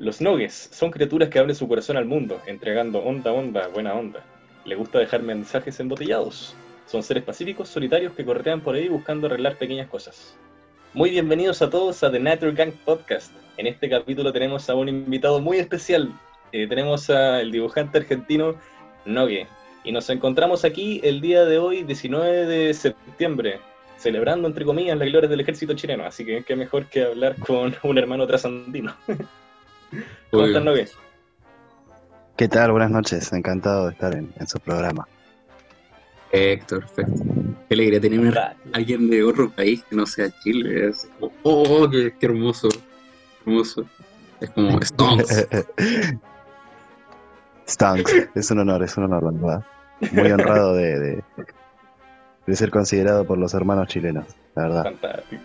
Los Nogues son criaturas que abren su corazón al mundo, entregando onda, onda, buena onda. Le gusta dejar mensajes embotellados. Son seres pacíficos, solitarios que corretean por ahí buscando arreglar pequeñas cosas. Muy bienvenidos a todos a The Nature Gang Podcast. En este capítulo tenemos a un invitado muy especial. Eh, tenemos al dibujante argentino Nogue. Y nos encontramos aquí el día de hoy, 19 de septiembre, celebrando, entre comillas, las glorias del ejército chileno. Así que qué mejor que hablar con un hermano trasandino. ¿Cómo estás, Nogue? ¿Qué tal? Buenas noches. Encantado de estar en, su programa. Héctor, perfecto. Qué alegría tener a alguien de otro país que no sea Chile. oh, qué, hermoso. Hermoso. Es como Stonks. Stonks. Es un honor, es un honor, verdad. Muy honrado de, de, ser considerado por los hermanos chilenos, la verdad. Fantástico.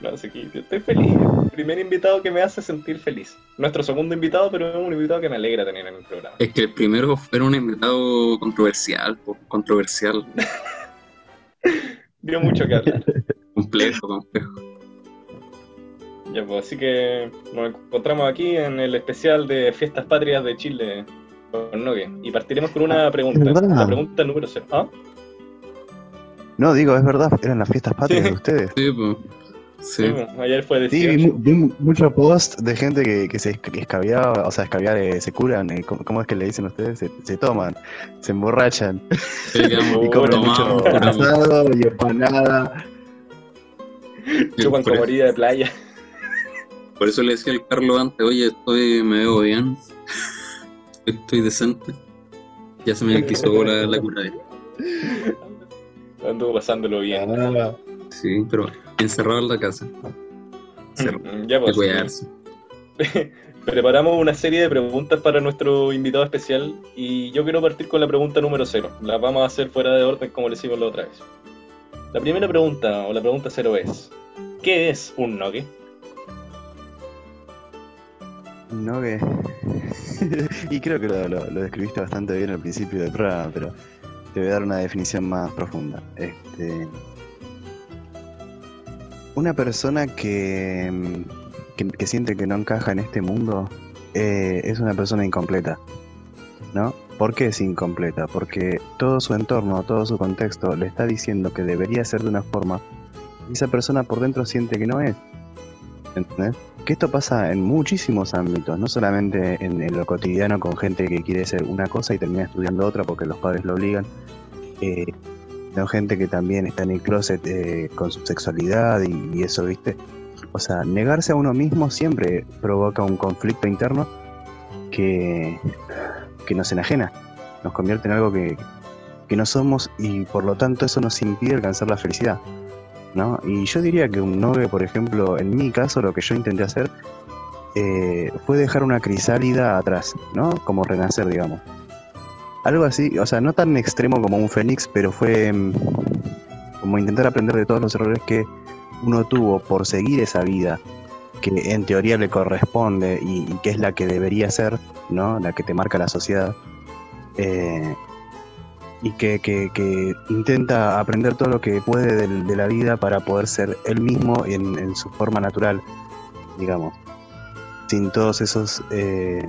No sé qué, estoy feliz. primer invitado que me hace sentir feliz. Nuestro segundo invitado, pero es un invitado que me alegra tener en el programa. Es que el primero fue un invitado controversial, controversial. Dio mucho que hablar. complejo, complejo. Ya, pues así que nos encontramos aquí en el especial de Fiestas Patrias de Chile con Nogue. Y partiremos con una pregunta. La pregunta número 0. ¿Ah? No, digo, es verdad, eran las fiestas patrias de ustedes. Sí, pues. Sí. ayer fue Sí, vi, muchos posts de gente que, se escabiaba, o sea, escabiar eh, se curan, eh, ¿cómo, es que le dicen ustedes? Se, toman, se emborrachan. y comen mucho asado y empanada. Chupan como herida de playa. Por eso le decía al Carlos antes, oye, estoy, me veo bien, estoy decente. Ya se me quiso la, la curadera. Ando pasándolo bien. Sí, pero encerrado en la casa. ya pues, Preparamos una serie de preguntas para nuestro invitado especial y yo quiero partir con la pregunta número cero. La vamos a hacer fuera de orden como le hicimos la otra vez. La primera pregunta, o la pregunta cero es, ¿qué es un nogue? Un nogue... y creo que lo, lo, describiste bastante bien al principio del programa, pero te voy a dar una definición más profunda. Este, una persona que, que, siente que no encaja en este mundo eh, es una persona incompleta, ¿no? ¿Por qué es incompleta? Porque todo su entorno, todo su contexto le está diciendo que debería ser de una forma y esa persona por dentro siente que no es. ¿Entendés? Que esto pasa en muchísimos ámbitos, no solamente en, lo cotidiano con gente que quiere ser una cosa y termina estudiando otra porque los padres lo obligan. Eh, gente que también está en el closet eh, con su sexualidad y, eso, ¿viste? O sea, negarse a uno mismo siempre provoca un conflicto interno que, que nos enajena, nos convierte en algo que, no somos y por lo tanto eso nos impide alcanzar la felicidad. ¿no? Y yo diría que un novio, por ejemplo, en mi caso, lo que yo intenté hacer eh, fue dejar una crisálida atrás, ¿no? Como renacer, digamos. Algo así, o sea, no tan extremo como un Fénix, pero fue mm, como intentar aprender de todos los errores que uno tuvo por seguir esa vida que en teoría le corresponde y, que es la que debería ser, ¿no? La que te marca la sociedad. Eh, y que, intenta aprender todo lo que puede de, la vida para poder ser él mismo en, su forma natural, digamos, sin todos esos eh,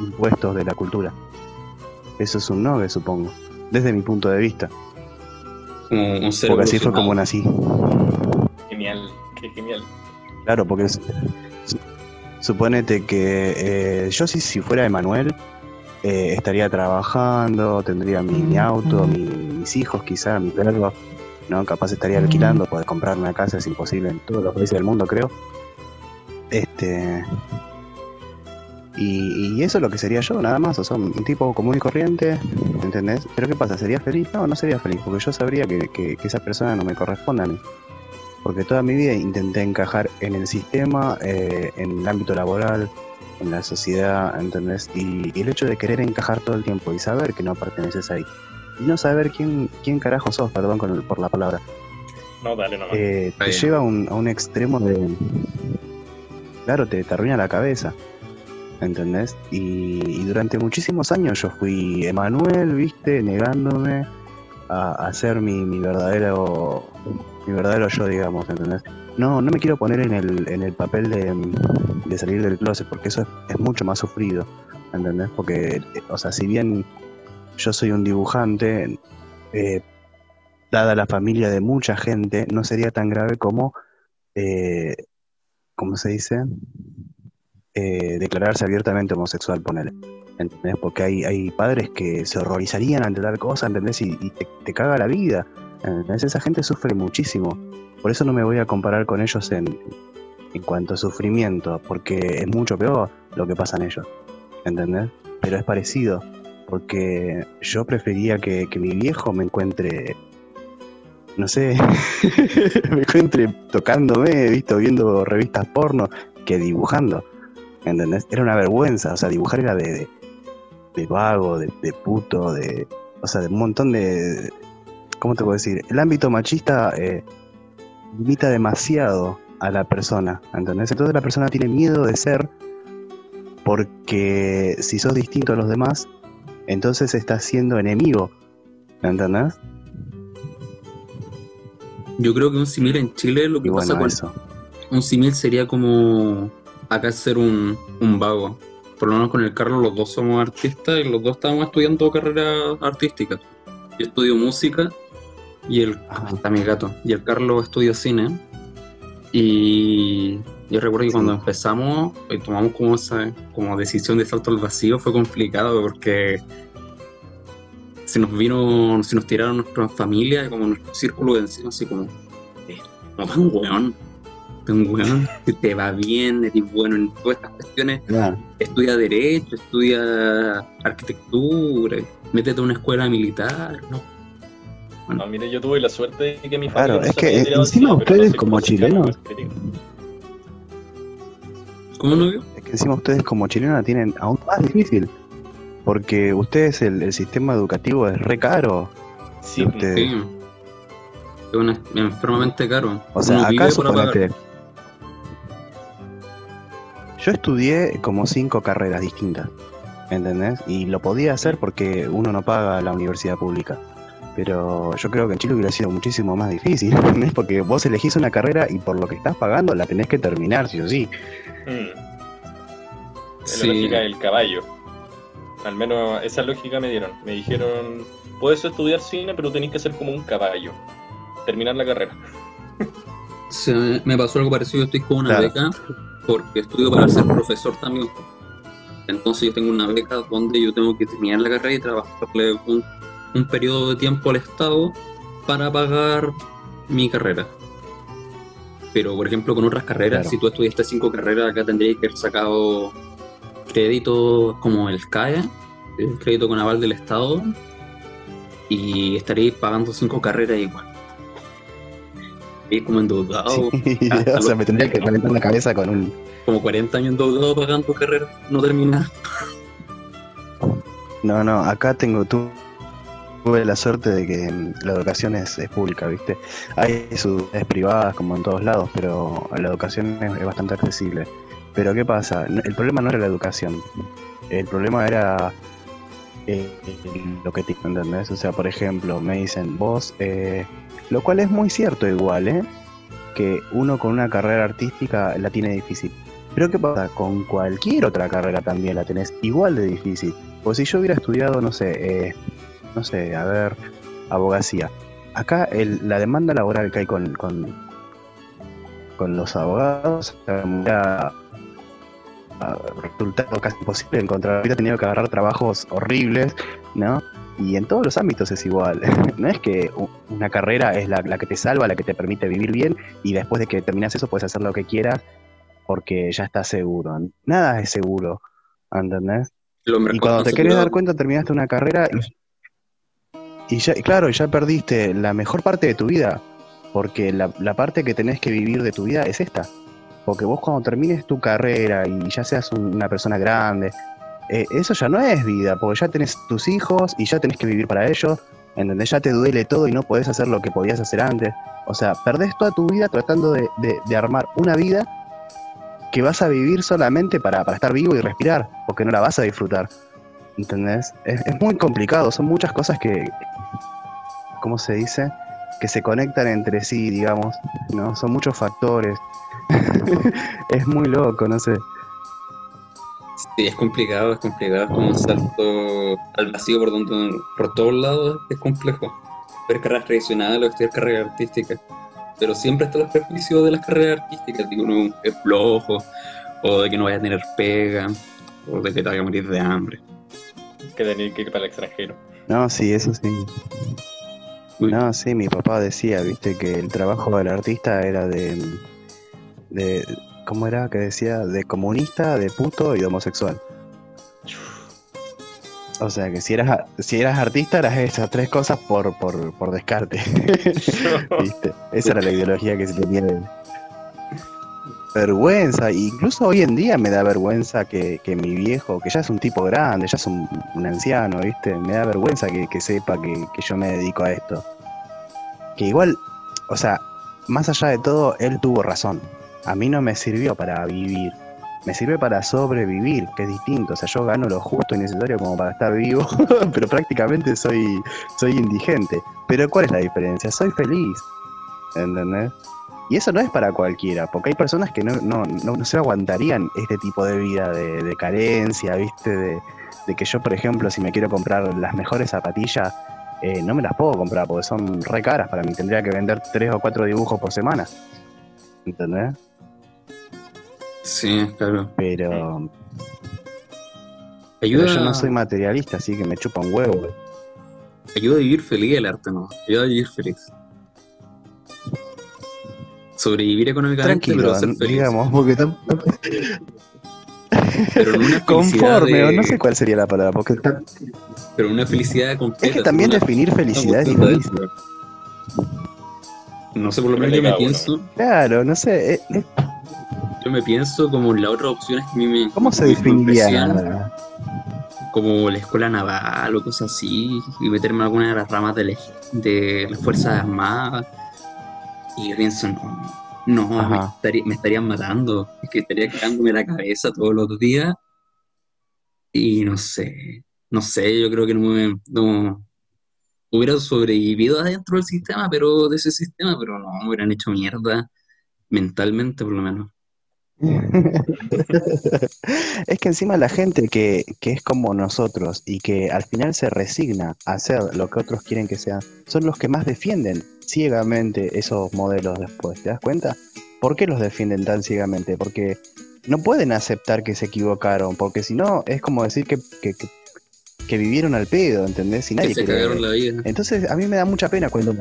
impuestos de la cultura. Eso es un nove, supongo. Desde mi punto de vista. un porque así fue como nací. Genial, qué genial. Claro, porque suponete que eh, yo si, si fuera Emanuel eh, estaría trabajando, tendría mi, auto, mis hijos quizá, mi perro, ¿no? Capaz estaría alquilando, poder comprar una casa es imposible en todos los países del mundo, creo. Este, y, eso es lo que sería yo, nada más. O sea, un tipo común y corriente, ¿entendés? Pero ¿qué pasa? ¿Sería feliz? No, no sería feliz, porque yo sabría que, esa persona no me corresponde a mí. Porque toda mi vida intenté encajar en el sistema, eh, en el ámbito laboral, en la sociedad, ¿entendés? Y, el hecho de querer encajar todo el tiempo y saber que no perteneces ahí. Y no saber quién, quién carajo sos, perdón por la palabra. No, dale, no. Eh, te lleva a un, a un extremo de... Claro, te, te arruina la cabeza. ¿Entendés? Y, durante muchísimos años yo fui Emanuel, viste, negándome a, hacer mi, mi, verdadero mi verdadero yo, digamos, ¿entendés? No, no me quiero poner en el, en el papel de, de salir del closet, porque eso es, es mucho más sufrido, ¿entendés? Porque, eh, o sea, si bien yo soy un dibujante, eh, dada la familia de mucha gente, no sería tan grave como, eh, ¿cómo se dice? Eh, declararse abiertamente homosexual, ponele. ¿Entendés? Porque hay, hay padres que se horrorizarían ante tal cosa, ¿entendés? Y, te, caga la vida. ¿entendés? Esa gente sufre muchísimo. Por eso no me voy a comparar con ellos en, en cuanto a sufrimiento, porque es mucho peor lo que pasa en ellos. ¿Entendés? Pero es parecido. Porque yo prefería que, que mi viejo me encuentre no sé, me encuentre tocándome, visto, viendo revistas porno, que dibujando. ¿Entendés? Era una vergüenza, o sea, dibujar era de, de, de vago, de, de puto, de. O sea, de un montón de. ¿Cómo te puedo decir? El ámbito machista eh, limita demasiado a la persona, ¿entendés? Entonces la persona tiene miedo de ser porque si sos distinto a los demás, entonces estás siendo enemigo, ¿entendés? Yo creo que un simil en Chile lo que Y pasa bueno, con eso. un simil sería como acá ser un, un vago. Por lo menos con el Carlos los dos somos artistas y los dos estábamos estudiando carreras artísticas. Yo estudio música y el Ajá. está mi gato y el Carlos estudia cine. Y yo recuerdo que cuando empezamos y tomamos como esa como decisión de salto al vacío fue complicado porque se nos vino, se nos tiraron nuestras familias, como nuestro círculo de encima, así como, eh, no, un weón, un weón, que te va bien, eres bueno en todas estas cuestiones, Claro. estudia Derecho, estudia Arquitectura, métete a una escuela militar, ¿no? No, mire, yo tuve la suerte de que mi Claro, familia no es que, encima ustedes como chilenos-. ¿Cómo no vio? Es que encima ustedes como chilenos la tienen aún más difícil. Porque ustedes, el, el sistema educativo es re caro. Sí, Ustedes- Sí. Es enfermamente caro. O sea, Uno acá suponete. Yo estudié como cinco carreras distintas, ¿entendés? Y lo podía hacer porque uno no paga la universidad pública. Pero yo creo que en Chile hubiera sido muchísimo más difícil, ¿entendés? Porque vos elegís una carrera y por lo que estás pagando la tenés que terminar, sí o sí. Mm. Es Sí. la lógica del caballo. Al menos esa lógica me dieron. Me dijeron, puedes estudiar cine, pero tenés que ser como un caballo. Terminar la carrera. Se me- me pasó algo parecido, estoy con una Claro. beca porque estudio para ser profesor también. Entonces yo tengo una beca donde yo tengo que terminar la carrera y trabajarle un, un periodo de tiempo al Estado para pagar mi carrera. Pero por ejemplo con otras carreras, Claro. si tú estudiaste cinco carreras, acá tendrías que haber sacado crédito como el CAE, el crédito con aval del Estado, y estaréis pagando cinco carreras igual. Y como endeudado, Sí, hasta o sea, me tendría que calentar la cabeza con un... como 40 años endeudado pagando carreras no terminadas. No, no, acá tengo tú. Tuve la suerte de que mm, la educación es, es pública, ¿viste? Hay sus privadas como en todos lados, pero la educación es, es bastante accesible. Pero ¿qué pasa? El problema no era la educación. El problema era eh, lo que te ¿entendés? O sea, por ejemplo, me dicen, vos, eh, lo cual es muy cierto igual, ¿eh? Que uno con una carrera artística la tiene difícil. Pero ¿qué pasa? Con cualquier otra carrera también la tenés igual de difícil. Pues si yo hubiera estudiado, no sé, eh, no sé, a ver, abogacía. Acá el- la demanda laboral que hay con, con, con los abogados ha resultado casi imposible encontrar. Hubiera tenido que agarrar trabajos horribles, ¿no? Y en todos los ámbitos es igual. No es que una carrera es la, la que te salva, la que te permite vivir bien y después de que terminas eso puedes hacer lo que quieras porque ya estás seguro. Nada es seguro, ¿entendés? Y cuando te querés dar cuenta terminaste una carrera y, y ya, y claro, ya perdiste la mejor parte de tu vida, porque la, la parte que tenés que vivir de tu vida es esta. Porque vos cuando termines tu carrera y ya seas un- una persona grande, eh, eso ya no es vida, porque ya tenés tus hijos y ya tenés que vivir para ellos, ¿entendés? Ya te duele todo y no podés hacer lo que podías hacer antes. O sea, perdés toda tu vida tratando de, de- armar una vida que vas a vivir solamente para, para estar vivo y respirar, porque no la vas a disfrutar. ¿Entendés? Es, es muy complicado, son muchas cosas que, ¿cómo se dice? Que se conectan entre sí, digamos, ¿no? Son muchos factores. es muy loco, no sé. Sí, es complicado, es complicado, es como un salto al vacío por donde por todos lados es complejo. Ver carreras tradicionales o estudiar carreras artísticas. Pero siempre está el prejuicio de las carreras artísticas, de que uno es flojo, o de que no vaya a tener pega, o de que te vaya a morir de hambre. Que tenía que ir para el extranjero. No, sí, eso sí. Uy. No, sí, mi papá decía, viste, que el trabajo del artista era de, de, ¿cómo era? Que decía, de comunista, de puto y de homosexual. O sea que si eras, si eras artista eras esas tres cosas por, por, por descarte. ¿Viste? Esa era la ideología que se tenía de vergüenza. Incluso hoy en día me da vergüenza que, que mi viejo, que ya es un tipo grande, ya es un, un anciano, ¿viste? Me da vergüenza que, que sepa que, que yo me dedico a esto. Que igual, o sea, más allá de todo, él tuvo razón. A mí no me sirvió para vivir. Me sirve para sobrevivir, que es distinto. O sea, yo gano lo justo y necesario como para estar vivo, pero prácticamente soy, soy indigente. Pero ¿cuál es la diferencia? Soy feliz. ¿Entendés? Y eso no es para cualquiera, porque hay personas que no, no, no, no se aguantarían este tipo de vida de, carencia, ¿viste? De, de que yo, por ejemplo, si me quiero comprar las mejores zapatillas, eh, no me las puedo comprar porque son re caras para mí. Tendría que vender tres o cuatro dibujos por semana. ¿Entendés? Sí, claro. Pero, Ayuda, pero yo no soy materialista, así que me chupa un huevo. ayuda a vivir feliz el arte, ¿no? Ayuda a vivir feliz. Sobrevivir económicamente, Tranquilo, pero ser feliz. digamos, porque Pero en una felicidad conforme, o de- no sé cuál sería la palabra, porque tam- Pero una felicidad completa. es que también una- definir felicidad es difícil. No sé, por lo menos yo me pienso, Claro, no sé, eh, eh, yo me pienso como las otras opciones que a mí me, ¿cómo se definiría? impresionan, como la escuela naval o cosas así, y meterme en alguna de las ramas de, la- de las Fuerzas Armadas. Y yo pienso, no, no, me, estaría- me estarían matando, es que estaría cagándome la cabeza todos los días. Y no sé, no sé, yo creo que no me no, hubiera sobrevivido adentro del sistema, pero de ese sistema, pero no, hubieran hecho mierda mentalmente por lo menos. Es que encima la gente que, que es como nosotros y que al final se resigna a hacer lo que otros quieren que sean, son los que más defienden ciegamente esos modelos después. ¿Te das cuenta? ¿Por qué los defienden tan ciegamente? Porque no pueden aceptar que se equivocaron, porque si no es como decir que- que vivieron al pedo, ¿entendés? Y Que nadie se cagaron la vida. entonces, a mí me da mucha pena cuando.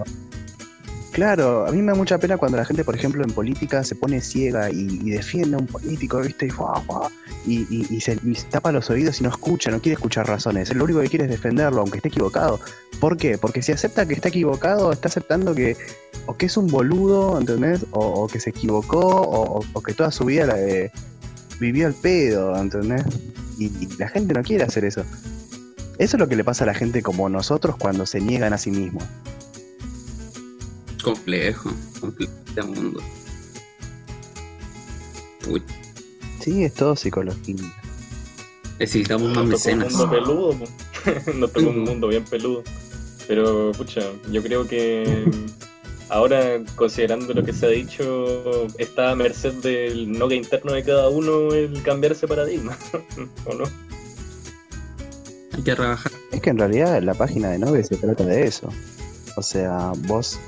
Claro, a mí me da mucha pena cuando la gente, por ejemplo, en política se pone ciega y, y defiende a un político, ¿viste? Y, y, se, tapa los oídos y no escucha, no quiere escuchar razones. Lo único que quiere es defenderlo, aunque esté equivocado. ¿Por qué? Porque si acepta que está equivocado, está aceptando que o que es un boludo, ¿entendés? O, o que se equivocó, o, o- que toda su vida la, eh, vivió al pedo, ¿entendés? Y la gente no quiere hacer eso. Eso es lo que le pasa a la gente como nosotros cuando se niegan a sí mismos. Complejo, complejo este mundo. Uy, Sí, es todo psicología. necesitamos más tocó un mecenas. mundo peludo, nos tocó un mundo bien peludo. Pero, pucha, yo creo que ahora, considerando lo que se ha dicho, está a merced del no que interno de cada uno el cambiar ese paradigma, ¿o no? Es que en realidad la página de Nove se trata de eso. O sea, vos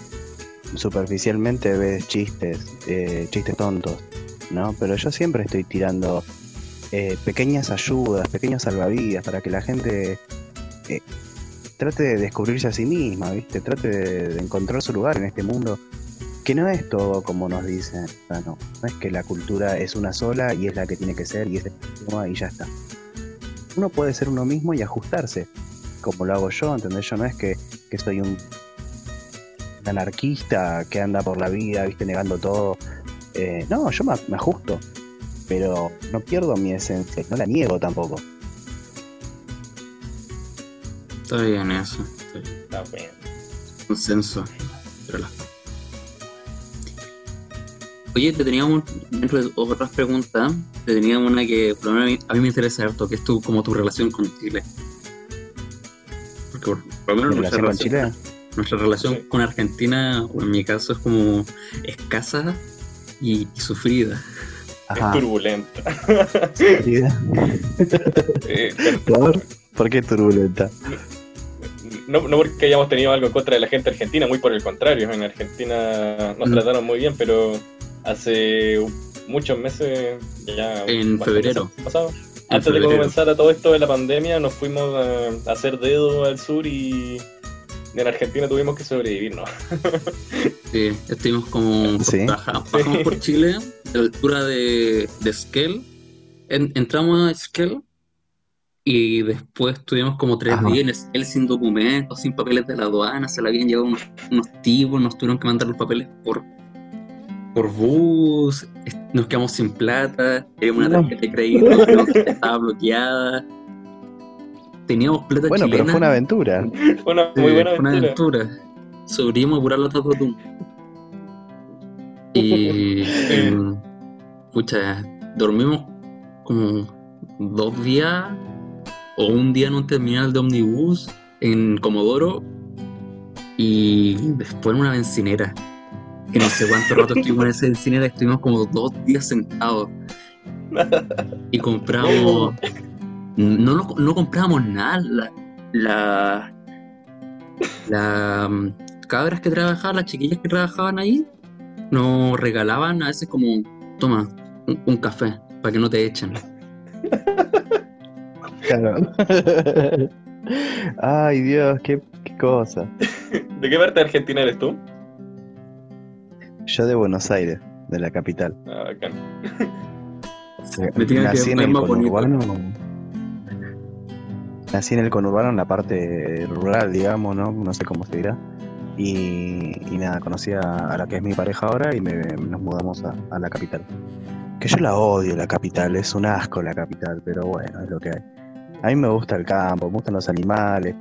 superficialmente ves chistes, eh, chistes tontos, ¿no? Pero yo siempre estoy tirando eh, pequeñas ayudas, pequeños salvavidas para que la gente eh, trate de descubrirse a sí misma, ¿viste? Trate de, encontrar su lugar en este mundo. Que no es todo como nos dicen, no, no es que la cultura es una sola y es la que tiene que ser y es el y ya está. Uno puede ser uno mismo y ajustarse, como lo hago yo, ¿entendés? Yo no es que, que soy un anarquista que anda por la vida, viste, negando todo. Eh, no, yo me, me ajusto, pero no pierdo mi esencia, no la niego tampoco. Está bien eso. Está bien. Está bien. Consenso. Pero la- Oye, te teníamos, dentro de otras preguntas, te teníamos una que por lo menos a mí, a mí me interesa harto, que es tu, como tu relación con Chile. Porque por, por lo menos ¿Mi nuestra relación con Chile? nuestra relación Sí. con Argentina, o en mi caso, es como escasa y, y sufrida. Es turbulenta. Eh, ¿Por? ¿Por qué turbulenta? No, no, porque hayamos tenido algo en contra de la gente argentina, muy por el contrario. En Argentina nos mm. trataron muy bien, pero hace muchos meses, ya. En febrero. Pasado, antes de comenzar a todo esto de la pandemia, nos fuimos a, hacer dedo al sur y en Argentina tuvimos que sobrevivir, ¿no? sí, estuvimos como. ¿Sí? Bajamos, por Chile, a la altura de, de Esquel. entramos a Esquel y después tuvimos como tres días él sin documentos, sin papeles de la aduana, se le habían llevado unos, tipos, nos tuvieron que mandar los papeles por, por bus, nos quedamos sin plata, teníamos una tarjeta de crédito que estaba bloqueada. Teníamos plata bueno, chilena. pero fue una aventura. Fue una muy buena aventura. Una aventura. Sobrevivimos a curar la Tatutum. Y. pucha, dormimos como dos días o un día en un terminal de omnibus en Comodoro y después en una bencinera. Que no sé cuánto rato estuvimos en esa bencinera, estuvimos como dos días sentados. Y compramos. No, no, comprábamos nada. La, la, la mm, cabras que trabajaban, las chiquillas que trabajaban ahí, nos regalaban a veces como, toma, un café, para que no te echen. Ay, Dios, qué, cosa. ¿De qué parte de Argentina eres tú? Yo de Buenos Aires, de la capital. Ah, bacán. nací en el conurbano. Nací en el conurbano, en la parte rural, digamos, ¿no? No sé cómo se dirá. Y, nada, conocí a, la que es mi pareja ahora y nos mudamos a la capital. Que yo la odio, la capital, es un asco la capital, pero bueno, es lo que hay. A mí me gusta el campo, me gustan los animales.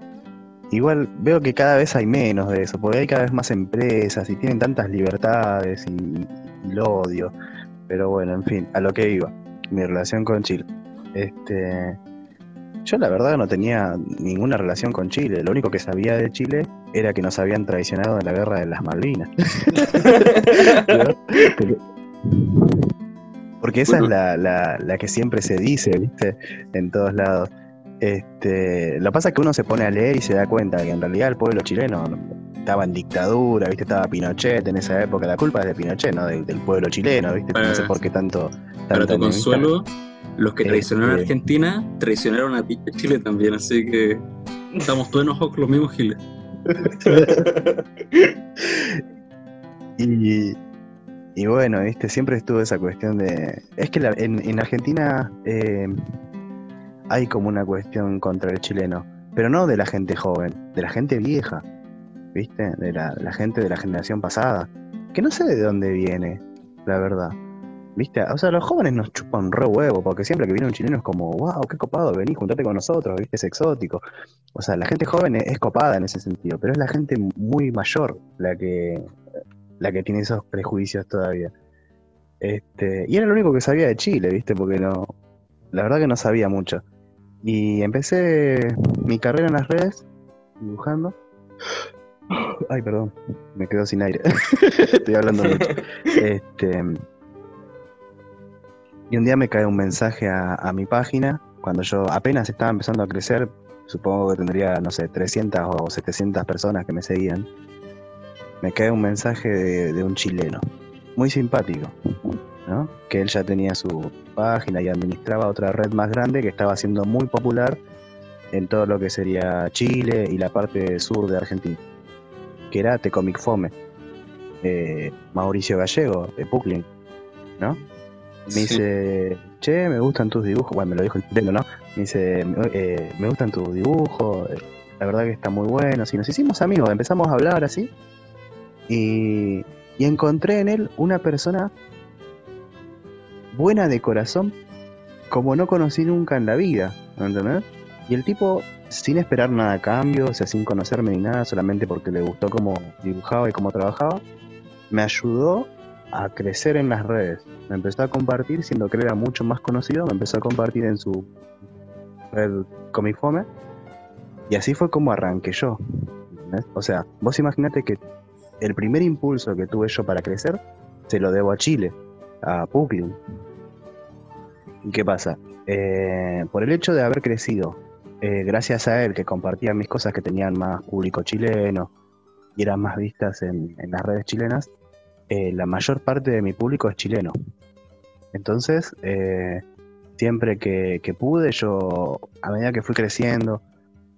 Igual veo que cada vez hay menos de eso, porque hay cada vez más empresas y tienen tantas libertades y, lo odio. Pero bueno, en fin, a lo que iba, mi relación con Chile. Este, yo la verdad no tenía ninguna relación con Chile. Lo único que sabía de Chile era que nos habían traicionado en la guerra de las Malvinas. porque, esa es la, la, la, que siempre se dice, ¿viste? En todos lados. Este, lo que pasa es que uno se pone a leer y se da cuenta que en realidad el pueblo chileno estaba en dictadura, ¿viste? Estaba Pinochet en esa época. La culpa es de Pinochet, ¿no? del pueblo chileno, ¿viste? no sé por qué tanto. para tu consuelo, los que traicionaron a este, Argentina traicionaron a Chile también, así que estamos todos enojados con los mismos giles. y, y bueno, ¿viste? Siempre estuvo esa cuestión de. Es que en, en, Argentina. Eh, hay como una cuestión contra el chileno, pero no de la gente joven, de la gente vieja, ¿viste? De la, gente de la generación pasada, que no sé de dónde viene, la verdad. ¿Viste? O sea, los jóvenes nos chupan re huevo, porque siempre que viene un chileno es como, wow, qué copado, vení, juntate con nosotros, ¿viste? Es exótico. O sea, la gente joven es, copada en ese sentido, pero es la gente muy mayor la que, la que tiene esos prejuicios todavía. Este, y era lo único que sabía de Chile, ¿viste? Porque no, la verdad que no sabía mucho. Y empecé mi carrera en las redes, dibujando. Ay, perdón, me quedo sin aire. Estoy hablando mucho. Este, y un día me cae un mensaje a, mi página, cuando yo apenas estaba empezando a crecer, supongo que tendría, no sé, 300 o 700 personas que me seguían. Me cae un mensaje de un chileno, muy simpático, que él ya tenía su página y administraba otra red más grande que estaba siendo muy popular en todo lo que sería Chile y la parte sur de Argentina, que era Tecomic Fome, eh, Mauricio Gallego, de Pucklin, ¿no? Me dice, che, me gustan tus dibujos, bueno, me lo dijo el chileno, ¿no? Me dice, eh, me gustan tus dibujos, la verdad que está muy bueno, y nos hicimos amigos, empezamos a hablar así, y, y encontré en él una persona buena de corazón como no conocí nunca en la vida, ¿entendés? Y el tipo, sin esperar nada a cambio, o sea, sin conocerme ni nada, solamente porque le gustó cómo dibujaba y cómo trabajaba, me ayudó a crecer en las redes. Me empezó a compartir, siendo que era mucho más conocido, me empezó a compartir en su red Comifome. Y así fue como arranqué yo. O sea, vos imaginate que el primer impulso que tuve yo para crecer se lo debo a Chile, a Puklin. ¿Qué pasa? Eh, por el hecho de haber crecido, eh, gracias a él que compartía mis cosas que tenían más público chileno y eran más vistas en, las redes chilenas, eh, la mayor parte de mi público es chileno. Entonces, siempre que, pude, yo, a medida que fui creciendo,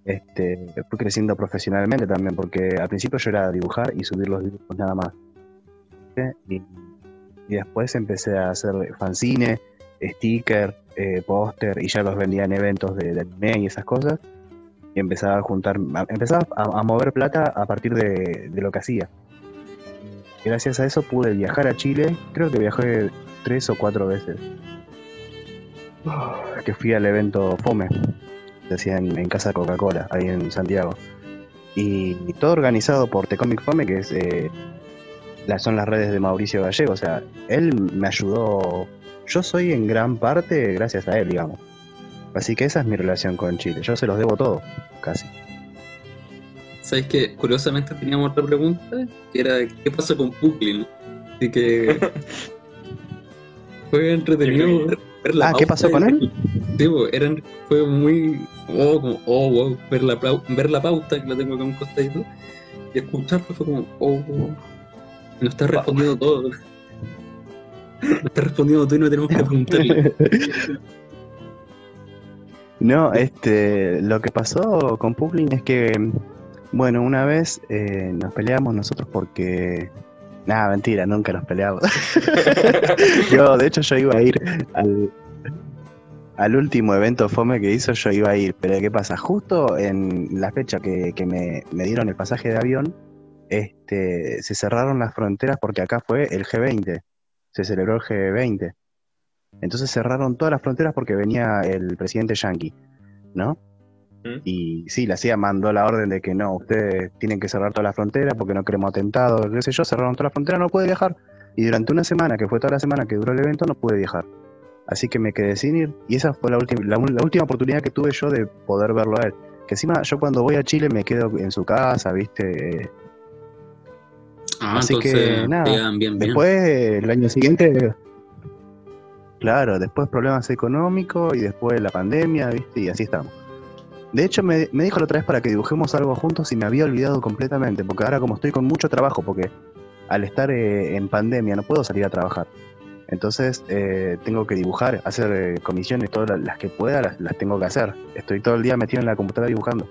este, fui creciendo profesionalmente también, porque al principio yo era dibujar y subir los dibujos nada más. Y, y después empecé a hacer fanzine, sticker, eh, póster, y ya los vendía en eventos de, de anime y esas cosas. Y empezaba a juntar, empezaba a, mover plata a partir de, lo que hacía. Gracias a eso pude viajar a Chile, creo que viajé tres o cuatro veces. Que fui al evento FOME, que hacía en, Casa Coca-Cola, ahí en Santiago. Y, todo organizado por T-Comic Fome, que es, eh, son las redes de Mauricio Gallego. O sea, él me ayudó. Yo soy en gran parte gracias a él, digamos. Así que esa es mi relación con Chile. Yo se los debo todo, casi. ¿Sabes que Curiosamente teníamos otra pregunta, que era ¿qué pasa con Puglin? Así que fue entretenido ver, ver la Ah, ¿qué pasó con él? Sí, pues, eran, fue muy, oh, como, oh, wow, ver la, plau- ver la pauta, que la tengo acá a un costadito, y escucharlo fue como, oh, wow, nos está respondiendo todo. Nos está respondiendo todo y no tenemos que preguntarle. No, este, lo que pasó con Puglin es que, bueno, una vez eh, nos peleamos nosotros porque, nada, mentira, nunca nos peleamos. yo, de hecho, yo iba a ir al, último evento FOME que hizo, yo iba a ir, pero ¿qué pasa? Justo en la fecha que, que me, me dieron el pasaje de avión, este, se cerraron las fronteras porque acá fue el G20, se celebró el G20. Entonces cerraron todas las fronteras porque venía el presidente Yankee, ¿no? ¿Mm? Y sí, la CIA mandó la orden de que no, ustedes tienen que cerrar todas las fronteras porque no queremos atentados, qué sé yo, cerraron todas las fronteras, no pude viajar. Y durante una semana, que fue toda la semana que duró el evento, no pude viajar. Así que me quedé sin ir. Y esa fue la, última la, la última oportunidad que tuve yo de poder verlo a él. Que encima yo cuando voy a Chile me quedo en su casa, ¿viste? Eh, Ah, Así que, nada, bien, bien, bien. Después, el año siguiente, claro, después problemas económicos y después la pandemia, ¿viste? Y así estamos. De hecho, me, me dijo la otra vez para que dibujemos algo juntos y me había olvidado completamente, porque ahora como estoy con mucho trabajo, porque al estar eh, en pandemia no puedo salir a trabajar. Entonces eh, tengo que dibujar, hacer eh, comisiones, todas las, las que pueda las, las tengo que hacer. Estoy todo el día metido en la computadora dibujando.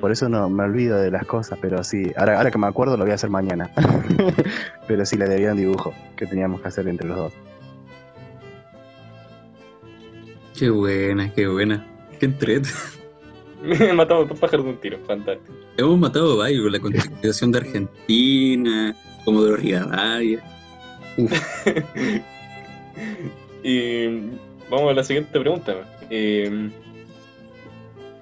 Por eso no me olvido de las cosas, pero sí, ahora, ahora que me acuerdo lo voy a hacer mañana. pero sí le debía un dibujo que teníamos que hacer entre los dos. Qué buena, qué buena. Qué entrete. Matamos dos pájaros de un tiro, fantástico. Hemos matado varios con la constitución de Argentina, como de Rivadavia. y vamos a la siguiente pregunta. Eh,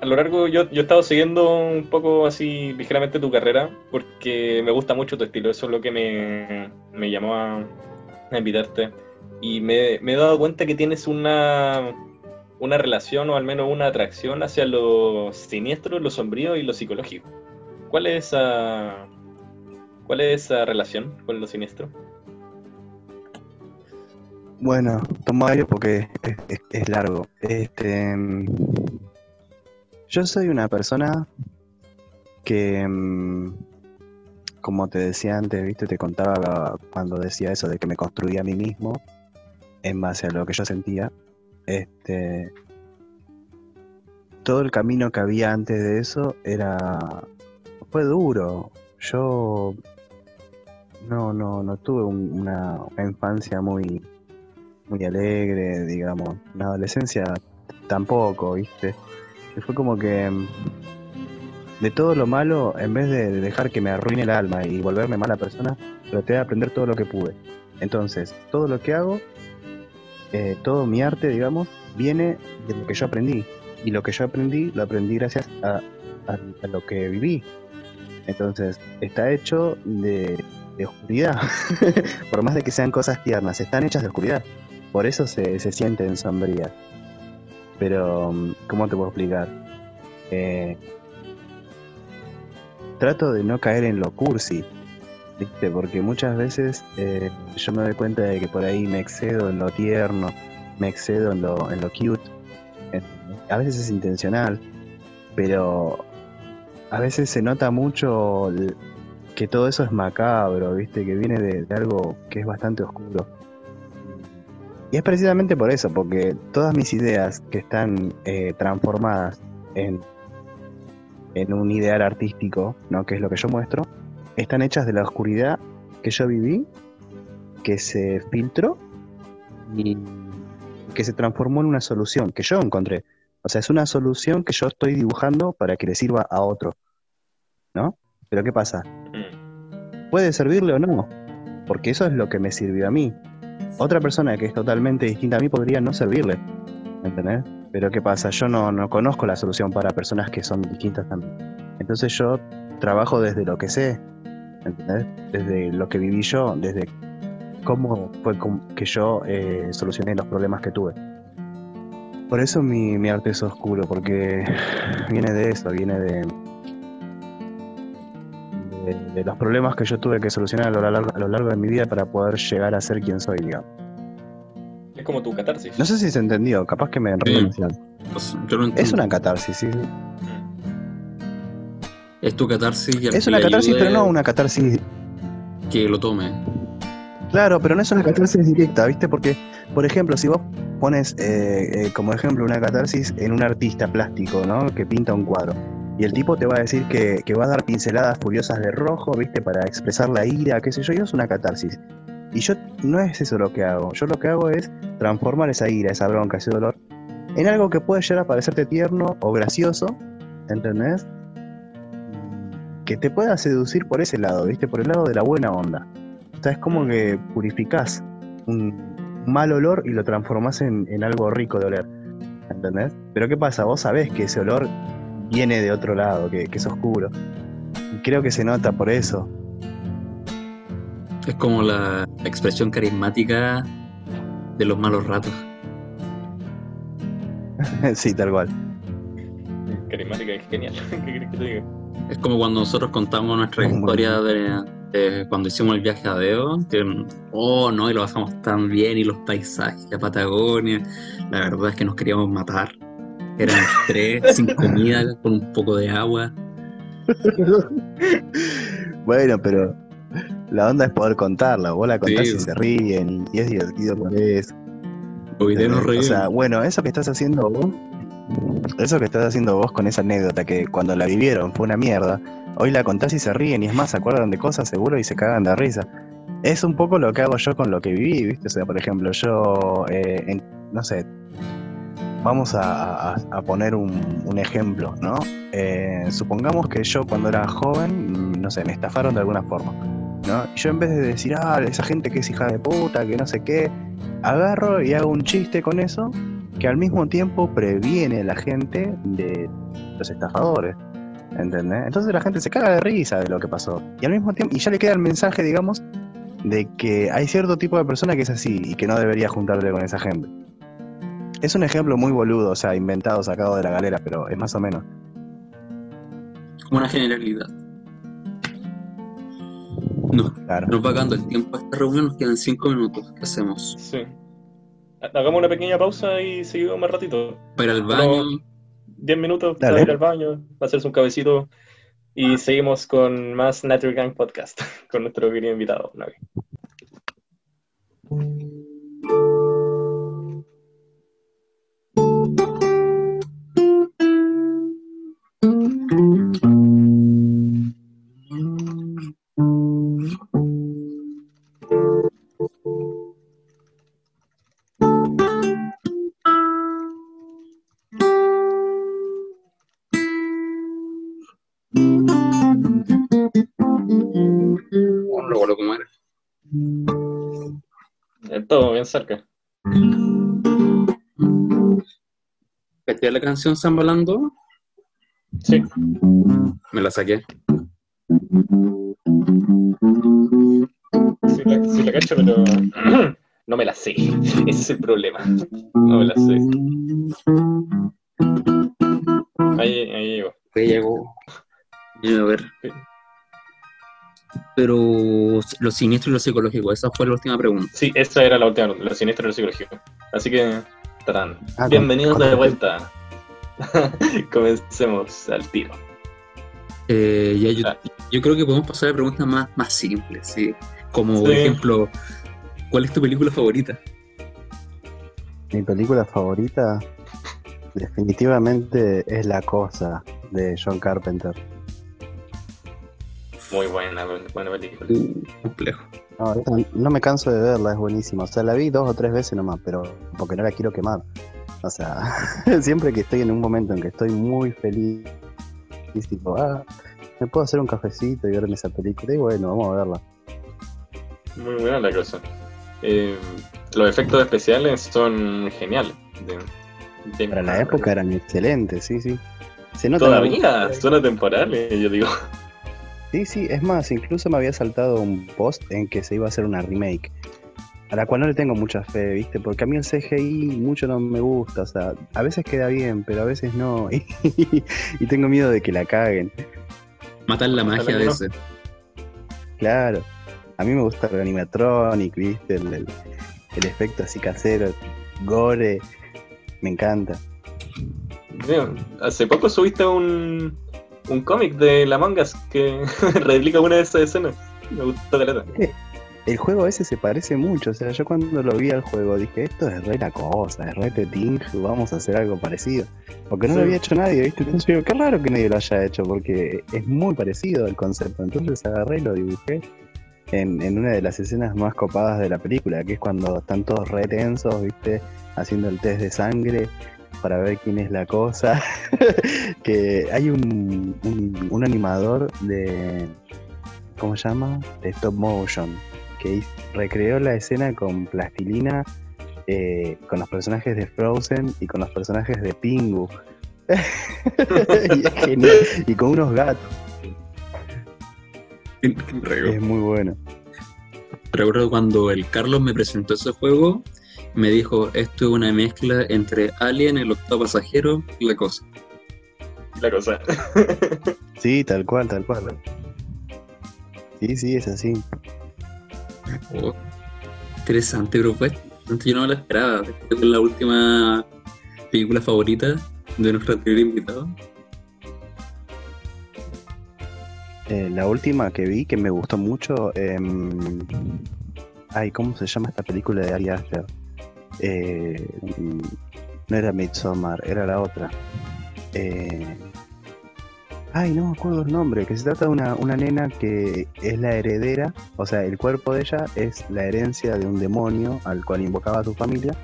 a lo largo, yo, yo he estado siguiendo un poco así ligeramente tu carrera porque me gusta mucho tu estilo. Eso es lo que me, me llamó a, a invitarte. Y me, me he dado cuenta que tienes una, una relación o al menos una atracción hacia lo siniestro, lo sombrío y lo psicológico. ¿Cuál es esa, cuál es esa relación con lo siniestro? Bueno, tomo aire porque es, largo. Este, yo soy una persona que, mm, como te decía antes, viste, te contaba cuando decía eso de que me construía a mí mismo en base a lo que yo sentía. Este, todo el camino que había antes de eso era fue duro. Yo no, no, no tuve un- una infancia muy muy alegre, digamos. La adolescencia tampoco, ¿viste? Fue como que mm, de todo lo malo, en vez de dejar que me arruine el alma y volverme mala persona, traté de aprender todo lo que pude. Entonces, todo lo que hago, eh, todo mi arte, digamos, viene de lo que yo aprendí. Y lo que yo aprendí, lo aprendí gracias a, lo que viví. Entonces, está hecho de, de oscuridad. Por más de que sean cosas tiernas, están hechas de oscuridad. Por eso se, se sienten sombrías. Pero, mm, ¿cómo te puedo explicar? Eh, trato de no caer en lo cursi, ¿viste? Porque muchas veces eh, yo me doy cuenta de que por ahí me excedo en lo tierno me excedo en lo, en lo cute. En- a veces es intencional, pero a veces se nota mucho que todo eso es macabro, ¿viste? Que viene de algo que es bastante oscuro. Y es precisamente por eso, porque todas mis ideas que están eh, transformadas en, en un ideal artístico, ¿no? que es lo que yo muestro, están hechas de la oscuridad que yo viví, que se filtró y que se transformó en una solución que yo encontré. O sea, es una solución que yo estoy dibujando para que le sirva a otro. ¿No? Pero ¿qué pasa? Mm. puede servirle o no, porque eso es lo que me sirvió a mí. Otra persona que es totalmente distinta a mí podría no servirle, ¿entendés? Pero ¿qué pasa? Yo no, no conozco la solución para personas que son distintas también. Entonces yo trabajo desde lo que sé, ¿entendés? Desde lo que viví yo, desde cómo fue que yo eh, solucioné los problemas que tuve. Por eso mi arte es oscuro, porque viene de eso, viene de, de, los problemas que yo tuve que solucionar a lo, largo, a lo largo de mi vida para poder llegar a ser quien soy, digamos. Es como tu catarsis. No sé si se entendió, capaz que me enredé Sí. Pues, yo no Es una catarsis, sí. Es tu catarsis y al Es una catarsis, pero no una catarsis. que lo tome. Claro, pero no es una catarsis directa, ¿viste? Porque, por ejemplo, si vos pones eh, eh, como ejemplo una catarsis en un artista plástico, ¿no? Que pinta un cuadro. Y el tipo te va a decir que, que va a dar pinceladas furiosas de rojo, ¿viste? Para expresar la ira, qué sé yo, y es una catarsis. Y yo no es eso lo que hago. Yo lo que hago es transformar esa ira, esa bronca, ese dolor, en algo que puede llegar a parecerte tierno o gracioso, ¿entendés? Que te pueda seducir por ese lado, ¿viste? Por el lado de la buena onda. O sea, es como que purificás un mal olor y lo transformás en, en algo rico de oler. ¿Entendés? Pero ¿qué pasa? Vos sabés que ese olor viene de otro lado, que, que es oscuro. Y creo que se nota por eso. Es como la expresión carismática de los malos ratos. sí, tal cual. Carismática es genial. ¿Qué querés que te diga? Es como cuando nosotros contamos nuestra historia de, de cuando hicimos el viaje a Deo, que oh no, y lo pasamos tan bien, y los paisajes de Patagonia, la verdad es que nos queríamos matar. Eran tres, sin comida, con un poco de agua. bueno, pero la onda es poder contarla. Vos la contás Sí. y se ríen y es divertido por eso. O sea, bueno, eso que estás haciendo vos, eso que estás haciendo vos con esa anécdota que cuando la vivieron fue una mierda, hoy la contás y se ríen y es más, se acuerdan de cosas seguro y se cagan de risa. Es un poco lo que hago yo con lo que viví, ¿viste? O sea, por ejemplo, yo, eh, en- no sé, vamos a, poner un, ejemplo, ¿no? Eh, supongamos que yo cuando era joven, no sé, me estafaron de alguna forma, ¿no? Yo en vez de decir, ah, esa gente que es hija de puta, que no sé qué, agarro y hago un chiste con eso que al mismo tiempo previene a la gente de los estafadores. ¿Entendés? Entonces la gente se caga de risa de lo que pasó. Y al mismo tiempo, y ya le queda el mensaje, digamos, de que hay cierto tipo de persona que es así y que no debería juntarte con esa gente. Es un ejemplo muy boludo, o sea, inventado, sacado de la galera, pero es más o menos. Como una generalidad. No, Claro. nos va acabando el tiempo. Esta reunión nos quedan cinco minutos. ¿Qué hacemos? Sí. Ha- Hagamos una pequeña pausa y seguimos más ratito. Para ir al baño. 10 minutos Dale. para ir al baño, para hacerse un cabecito. Y seguimos con más Natural Gang Podcast con nuestro querido invitado, Navi. Cerca. ¿Cachai la canción Zambalando? Sí. Me la saqué. Sí la, sí la cacho, pero no me la sé. Ese es el problema. No me la sé. Ahí, ahí llegó. Que llegó. A ver. Pero lo siniestro y lo psicológico, esa fue la última pregunta. Sí, esa era la última, lo siniestro y lo psicológico. Así que, tarán. Ah, Bienvenidos con- de con- vuelta. Comencemos al tiro. Eh, ya yo, Ah. yo creo que podemos pasar a preguntas más, más simples, ¿sí? Como, por ejemplo, ¿cuál es tu película favorita? Mi película favorita definitivamente es La Cosa de John Carpenter. Muy buena, buena película. Complejo. No, esta no me canso de verla, es buenísima. O sea, la vi dos o tres veces nomás, pero porque no la quiero quemar. O sea, siempre que estoy en un momento en que estoy muy feliz, y tipo, ah, me puedo hacer un cafecito y verme esa película, y bueno, vamos a verla. Muy buena la cosa. Eh, los efectos especiales son geniales. De- de- Para la época eran excelentes, sí, sí. Se nota Todavía son atemporales, yo digo. Sí, sí, es más, incluso me había saltado un post en que se iba a hacer una remake, a la cual no le tengo mucha fe, ¿viste? Porque a mí el CGI mucho no me gusta, o sea, a veces queda bien, pero a veces no, y, tengo miedo de que la caguen, Matar la magia de ese. claro. A mí me gusta el animatronic, ¿viste? El, el- el efecto así casero, gore, me encanta. Mira, hace poco subiste un, un cómic de la mangas que replica una de esas escenas. Me gustó caleta. El juego ese se parece mucho, o sea, yo cuando lo vi al juego dije, esto es re la cosa, es re Teting, vamos a hacer algo parecido. Porque no Sí. lo había hecho nadie, ¿viste? Entonces digo, qué raro que nadie lo haya hecho, porque es muy parecido al concepto. Entonces agarré y lo dibujé en, en una de las escenas más copadas de la película, que es cuando están todos re tensos, ¿viste? Haciendo el test de sangre para ver quién es la cosa. que hay un, un, un animador de... ¿Cómo se llama? De stop motion que recreó la escena con plastilina, eh, con los personajes de Frozen y con los personajes de Pingu. y es genial. Y con unos gatos. Es muy bueno. Recuerdo cuando el Carlos me presentó ese juego, me dijo, esto es una mezcla entre Alien, el octavo pasajero y la cosa. La cosa. Sí, tal cual, tal cual. Sí, sí, es así. Oh, interesante, fue yo no me lo esperaba. Después de la última película favorita de nuestro anterior invitado. Eh, la última que vi que me gustó mucho. em, ay, ¿cómo se llama esta película de Ari Aster? Eh, no era Midsommar, era la otra. Eh, ay, no me acuerdo el nombre. Que se trata de una, una nena que es la heredera. O sea, el cuerpo de ella es la herencia de un demonio al cual invocaba a su familia.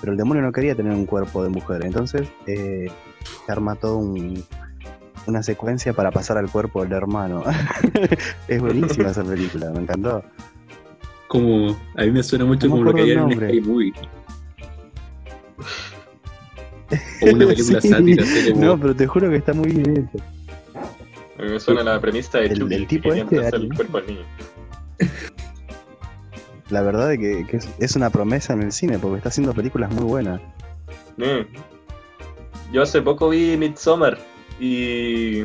Pero el demonio no quería tener un cuerpo de mujer. Entonces eh, se arma todo un, una secuencia para pasar al cuerpo del hermano. es buenísima esa película, me encantó. Como, a mí me suena mucho No como lo que el en. Sky Movie. O una película Sí. sátira, así como... No, pero te juro que está muy bien hecho. A mí me suena la premisa de El- Chucky, el que tipo quería este, el cuerpo al niño. La verdad es que, que es, es una promesa en el cine porque está haciendo películas muy buenas. Mm. Yo hace poco vi Midsommar y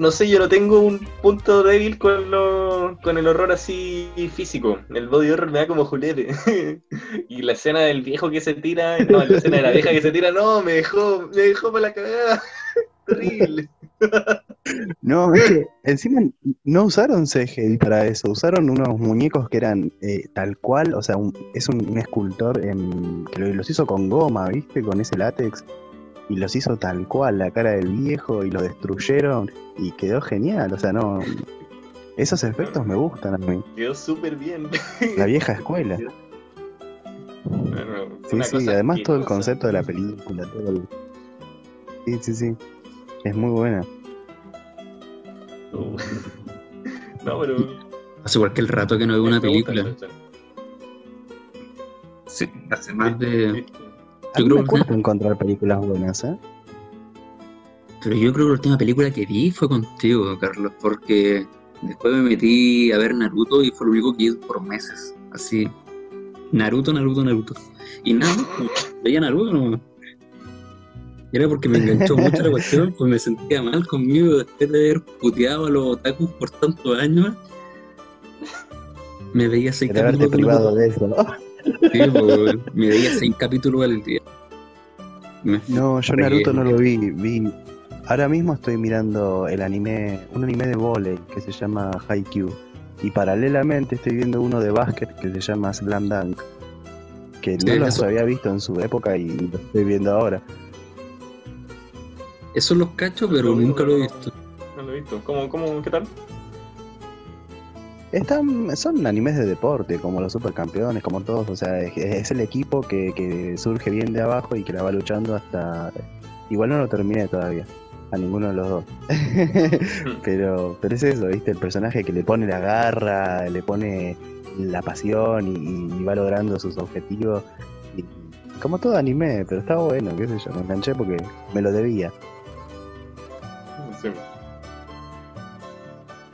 no sé, yo no tengo un punto débil con lo, con el horror así físico. El body horror me da como julete. y la escena del viejo que se tira, no, la escena de la vieja que se tira, no, me dejó, me dejó para la cagada. Terrible. No, es encima no usaron CGI para eso, usaron unos muñecos que eran eh, tal cual, o sea, es un, escultor que lo- los hizo con goma, ¿viste? Con ese látex. Y los hizo tal cual, la cara del viejo, y lo destruyeron, y quedó genial, o sea, no... Esos efectos me gustan a mí, Quedó súper bien. la vieja escuela. Bueno, Sí, sí, además todo el concepto de la película, todo el... Sí, sí, sí, es muy buena. Uh. No, pero. Hace cualquier rato que no veo una película. Sí, hace más de... Yo creo me que- cuesta encontrar películas buenas, ¿eh? Pero yo creo que la última película que vi fue contigo, Carlos, porque después me metí a ver Naruto y fue lo único que hice por meses. Así, Naruto, Naruto, Naruto. Y nada, veía Naruto nomás. Y Era porque me enganchó mucho la cuestión, pues me sentía mal conmigo después de haber puteado a los otakus por tantos años. Me veía haberte capítulos. privado de eso. Sí, pues, me veía seis capítulos al día. Me- No, yo Naruto no lo vi, vi. Ahora mismo estoy mirando el anime, un anime de volei que se llama Haikyuu. Y paralelamente estoy viendo uno de básquet que se llama Slam Dunk. Que no los eso. había visto en su época y lo estoy viendo ahora. Eso los cacho, pero nunca lo he visto. No lo he visto. ¿Cómo, cómo, qué tal? Están, son animes de deporte, como los supercampeones, como todos. O sea, es, es el equipo que, que surge bien de abajo y que la va luchando hasta. Igual no lo terminé todavía, a ninguno de los dos. pero, pero es eso, ¿viste? El personaje que le pone la garra, le pone la pasión y, y va logrando sus objetivos. Y, como todo anime, pero está bueno, qué sé yo. Me enganché porque me lo debía. Sí,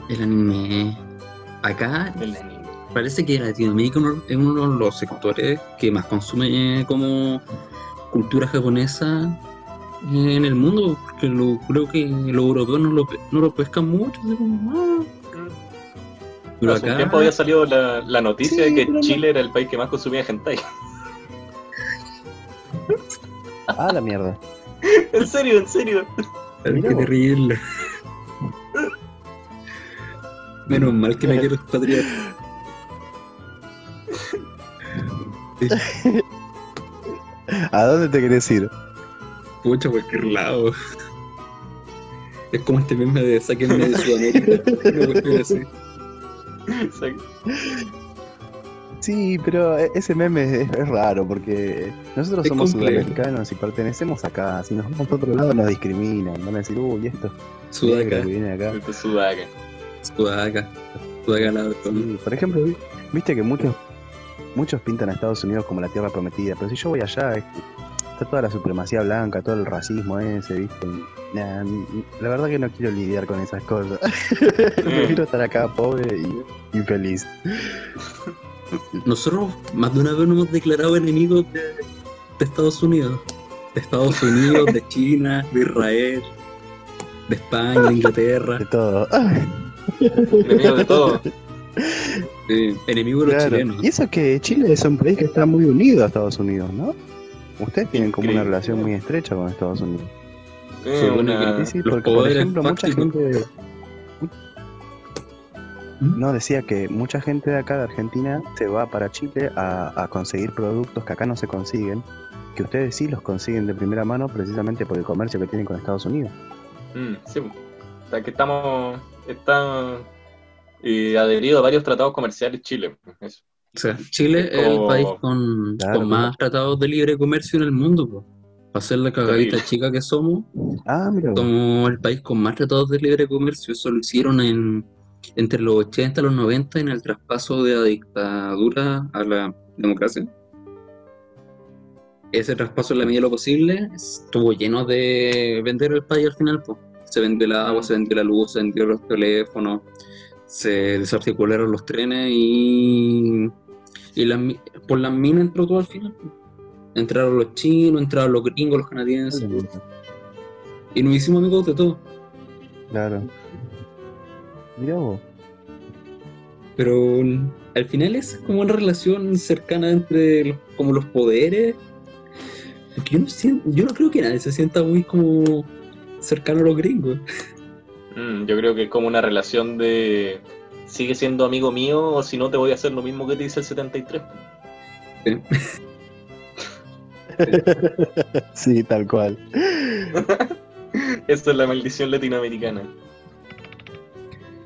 El anime. Acá el anime. parece que Latinoamérica es uno de los sectores que más consume como cultura japonesa en el mundo, porque lo, creo que los europeos no lo, no lo pescan mucho. así como, ah. Pero Hace un acá, tiempo había salido la, la noticia Sí, de que pero no- Chile era el país que más consumía hentai. Ah, la mierda. en serio, en serio. Ay, Mirá qué vos. terrible. Menos mal que me quiero expatriar. ¿A dónde te querés ir? Pucha, a cualquier lado. Es como este meme de sáquenme de Sudamérica. Así. Sí, pero e- ese meme es, es raro porque nosotros Es somos complejo. sudamericanos y pertenecemos acá. Si nos vamos a otro lado nos discriminan. Van a decir, uy, esto Sudaca, que viene acá. Esto es Sudaca. Sudaca, Sudaca la Sí, por ejemplo, vi- viste que muchos muchos pintan a Estados Unidos como la tierra prometida, pero si yo voy allá, es- está toda la supremacía blanca, todo el racismo ese, viste. Nah, la verdad que no quiero lidiar con esas cosas. Prefiero estar acá pobre y, y feliz. Nosotros más de una vez nos hemos declarado enemigos de, de Estados Unidos. De Estados Unidos, de China, de Israel, de España, de Inglaterra. De todo. Enemigo de todo. Sí, enemigos de los Claro. chilenos. Y eso que Chile es un país que está muy unido a Estados Unidos, ¿no? Ustedes tienen como una relación muy estrecha con Estados Unidos. Eh, una- Sí, porque por ejemplo mucha gente... ¿Mm? No, decía que mucha gente de acá de Argentina se va para Chile a, a conseguir productos que acá no se consiguen, que ustedes sí los consiguen de primera mano precisamente por el comercio que tienen con Estados Unidos. Mm, sí. O sea, que estamos. Está eh, adherido a varios tratados comerciales Chile. Eso. O sea, Chile es el Como- país con, Claro, con más tratados de libre comercio en el mundo. po. Para ser la cagadita chica que somos, Ah, mira. vos. somos el país con más tratados de libre comercio. Eso lo hicieron en, entre los 80 y los 90 en el traspaso de la dictadura a la democracia. Ese traspaso, en la medida de lo posible, estuvo lleno de vender el país al final. po. Se vendió el agua, se vendió la luz, se vendió los teléfonos, se desarticularon los trenes y, y las por las minas entró todo al final. Entraron los chinos, entraron los gringos, los canadienses, y nos hicimos amigos de todo. Claro. Mira vos. Pero al final es como una relación cercana entre los, como los poderes. Porque yo no, sien- yo no creo que nadie se sienta muy como cercano a los gringos. Mm, yo creo que es como una relación de. Sigue siendo amigo mío o si no te voy a hacer lo mismo que te dice el 73. Sí. Sí, tal cual. Esa es la maldición latinoamericana.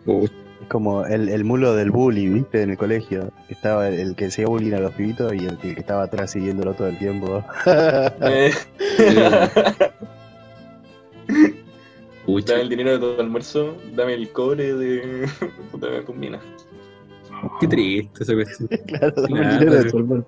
Es como el, el mulo del bully, ¿viste? En el colegio. Estaba el, el que hacía bullying a los pibitos y el, el que estaba atrás siguiéndolo todo el tiempo. Eh, pucha, dame el dinero de tu almuerzo, dame el cobre de puta, tus minas. qué triste esa cuestión. claro, dame el Claro. dinero de tu hermano.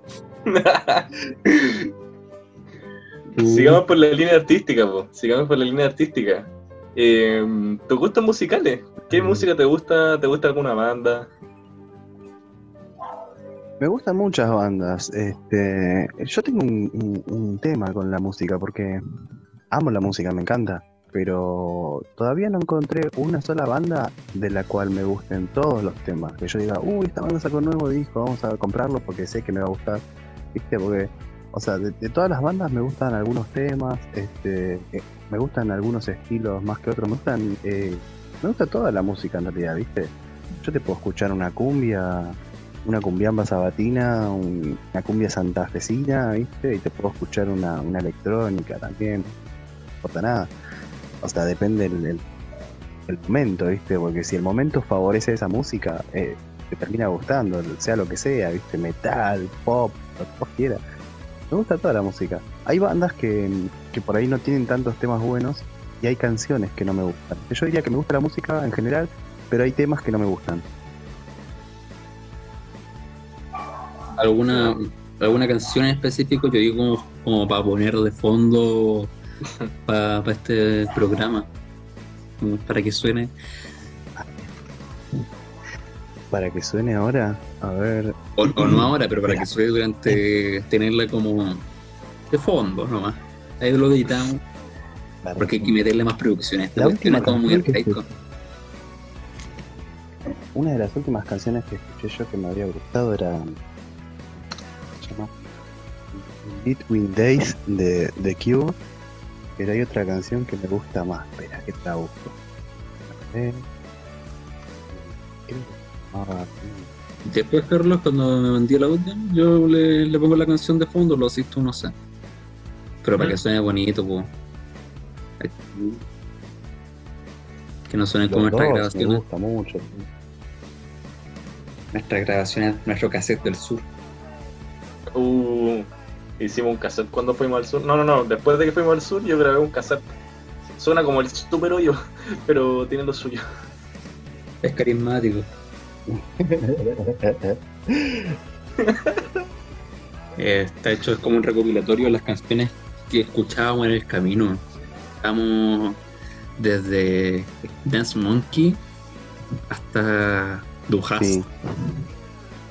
Sigamos por la línea artística, po. Sigamos por la línea artística. Eh, ¿Tus gustos musicales? ¿Qué Mm. música te gusta? ¿Te gusta alguna banda? Me gustan muchas bandas. Este, yo tengo un, un- un tema con la música porque amo la música, me encanta. Pero todavía no encontré una sola banda de la cual me gusten todos los temas. Que yo diga, uy, esta banda sacó un nuevo disco, vamos a comprarlo porque sé que me va a gustar. ¿Viste? Porque, o sea, de, todas las bandas me gustan algunos temas, este, eh, me gustan algunos estilos más que otros, me gustan, eh, me gusta toda la música en realidad, ¿viste? Yo te puedo escuchar una cumbia, una cumbiamba sabatina, una cumbia santafesina, ¿viste? Y te puedo escuchar una, una electrónica también, no importa nada. O sea, depende el, el, momento, ¿viste? Porque si el momento favorece esa música, eh, te termina gustando, sea lo que sea, ¿viste? Metal, pop, lo que vos quieras. Me gusta toda la música. Hay bandas que, que por ahí no tienen tantos temas buenos y hay canciones que no me gustan. Yo diría que me gusta la música en general, pero hay temas que no me gustan. ¿Alguna, alguna canción en específico? Yo digo como para poner de fondo para este programa. Para que suene. Para que suene ahora, a ver. O, no ahora, pero para que suene durante. tenerla como de fondo nomás. Ahí lo editamos. porque hay que meterle más producciones. La última muy Una de las últimas canciones que escuché yo que me había gustado era. Se llama Between Days de The Cure pero hay otra canción que me gusta más. Espera, que te busco. Después, Carlos, cuando me vendí el audio, yo le, pongo la canción de fondo, lo asisto, no sé. Pero para que suene bonito, pues. Que no suene como nuestra grabación. Me gusta mucho. Nuestra grabación es nuestro cassette del sur. Uh. Hicimos un cassette cuando fuimos al sur. No, no, no. Después de que fuimos al sur, yo grabé un cassette. Suena como el super hoyo, pero tiene lo suyo. Es carismático. está hecho es como un recopilatorio de las canciones que escuchábamos en el camino. Estamos desde Dance Monkey hasta Dujas. Sí.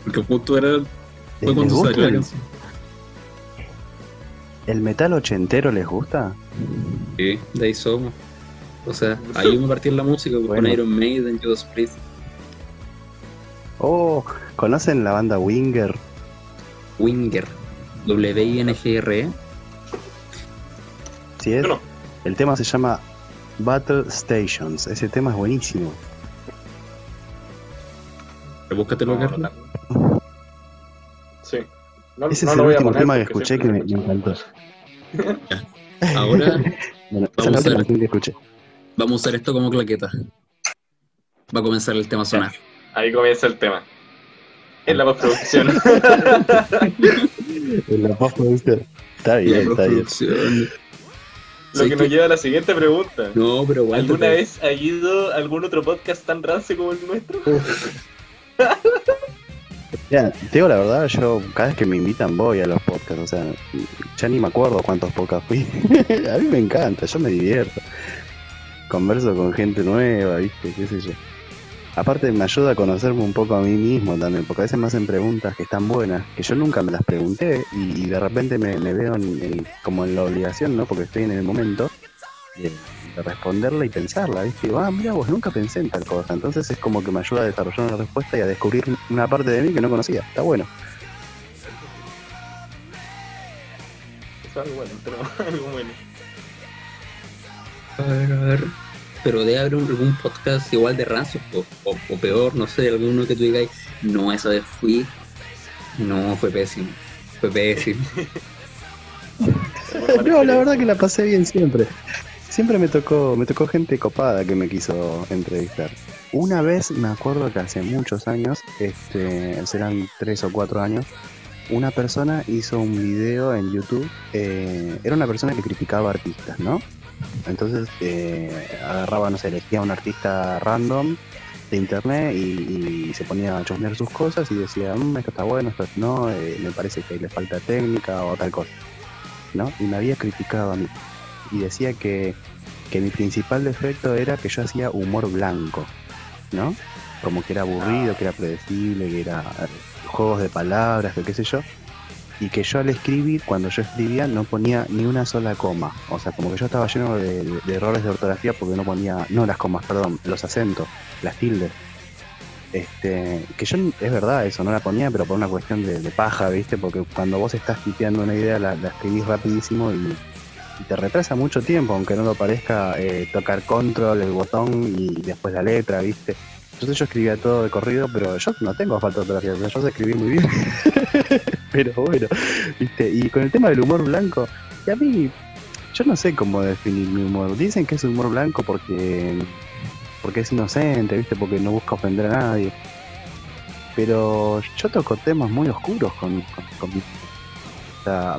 Porque justo era fue cuando salió la canción. ¿El metal ochentero les gusta? Sí, de ahí somos. O sea, ahí me partí la música con Iron Maiden, Judas Priest. Oh, ¿conocen la banda Winger? Winger. W-I-N-G-R-E. Sí, es. El tema se llama Battle Stations. Ese tema es buenísimo. Búscatelo, no, Sí. Ese es el último tema que escuché que me, encantó. Ahora vamos, a usar, vamos, a usar, esto como claqueta. Va a comenzar el tema a sonar. Ahí comienza el tema. En la postproducción. en la postproducción. Está bien, está bien. Lo que nos lleva a la siguiente pregunta. No, pero ¿Alguna vez ha ido algún otro podcast tan rancio como el nuestro? Ya, te digo la verdad, yo cada vez que me invitan voy a los podcasts, o sea, ya ni me acuerdo cuántos podcasts fui. a mí me encanta, yo me divierto. Converso con gente nueva, ¿viste? ¿Qué sé yo? Aparte me ayuda a conocerme un poco a mí mismo también, porque a veces me hacen preguntas que están buenas, que yo nunca me las pregunté y, de repente me, veo como en la obligación, ¿no? Porque estoy en el momento de, responderla y pensarla, ¿viste? ah, mira, vos nunca pensé en tal cosa. Entonces es como que me ayuda a desarrollar una respuesta y a descubrir una parte de mí que no conocía. Está bueno. Es algo bueno, pero algo bueno. A ver, a ver. Pero debe haber algún podcast igual de rancio o, o, peor, no sé, alguno que tú digas, no, esa vez fui, no, fue pésimo, fue pésimo. no, la verdad que la pasé bien siempre. Siempre me tocó, me tocó gente copada que me quiso entrevistar. Una vez me acuerdo que hace muchos años, este, serán tres o cuatro años, una persona hizo un video en YouTube. Eh, era una persona que criticaba artistas, ¿no? Entonces eh, agarraba, no sé, elegía a un artista random de internet y, se ponía a chusmear sus cosas y decía, mm, esto está bueno, esto no, eh, me parece que le falta técnica o tal cosa, ¿no? Y me había criticado a mí y decía que, mi principal defecto era que yo hacía humor blanco, ¿no? Como que era aburrido, que era predecible, que era juegos de palabras, que qué sé yo. y que yo al escribir, cuando yo escribía, no ponía ni una sola coma. O sea, como que yo estaba lleno de, errores de ortografía porque no ponía, no las comas, perdón, los acentos, las tildes. Este, que yo, es verdad eso, no la ponía, pero por una cuestión de, paja, ¿viste? Porque cuando vos estás tipeando una idea, la, escribís rapidísimo y te retrasa mucho tiempo, aunque no lo parezca, eh, tocar control, el botón y después la letra, ¿viste? Entonces yo escribía todo de corrido, pero yo no tengo falta de ortografía, yo sé escribir muy bien. pero bueno, ¿viste? Y con el tema del humor blanco, y a mí, yo no sé cómo definir mi humor. Dicen que es humor blanco porque porque es inocente, ¿viste? Porque no busca ofender a nadie. Pero yo toco temas muy oscuros con, con, con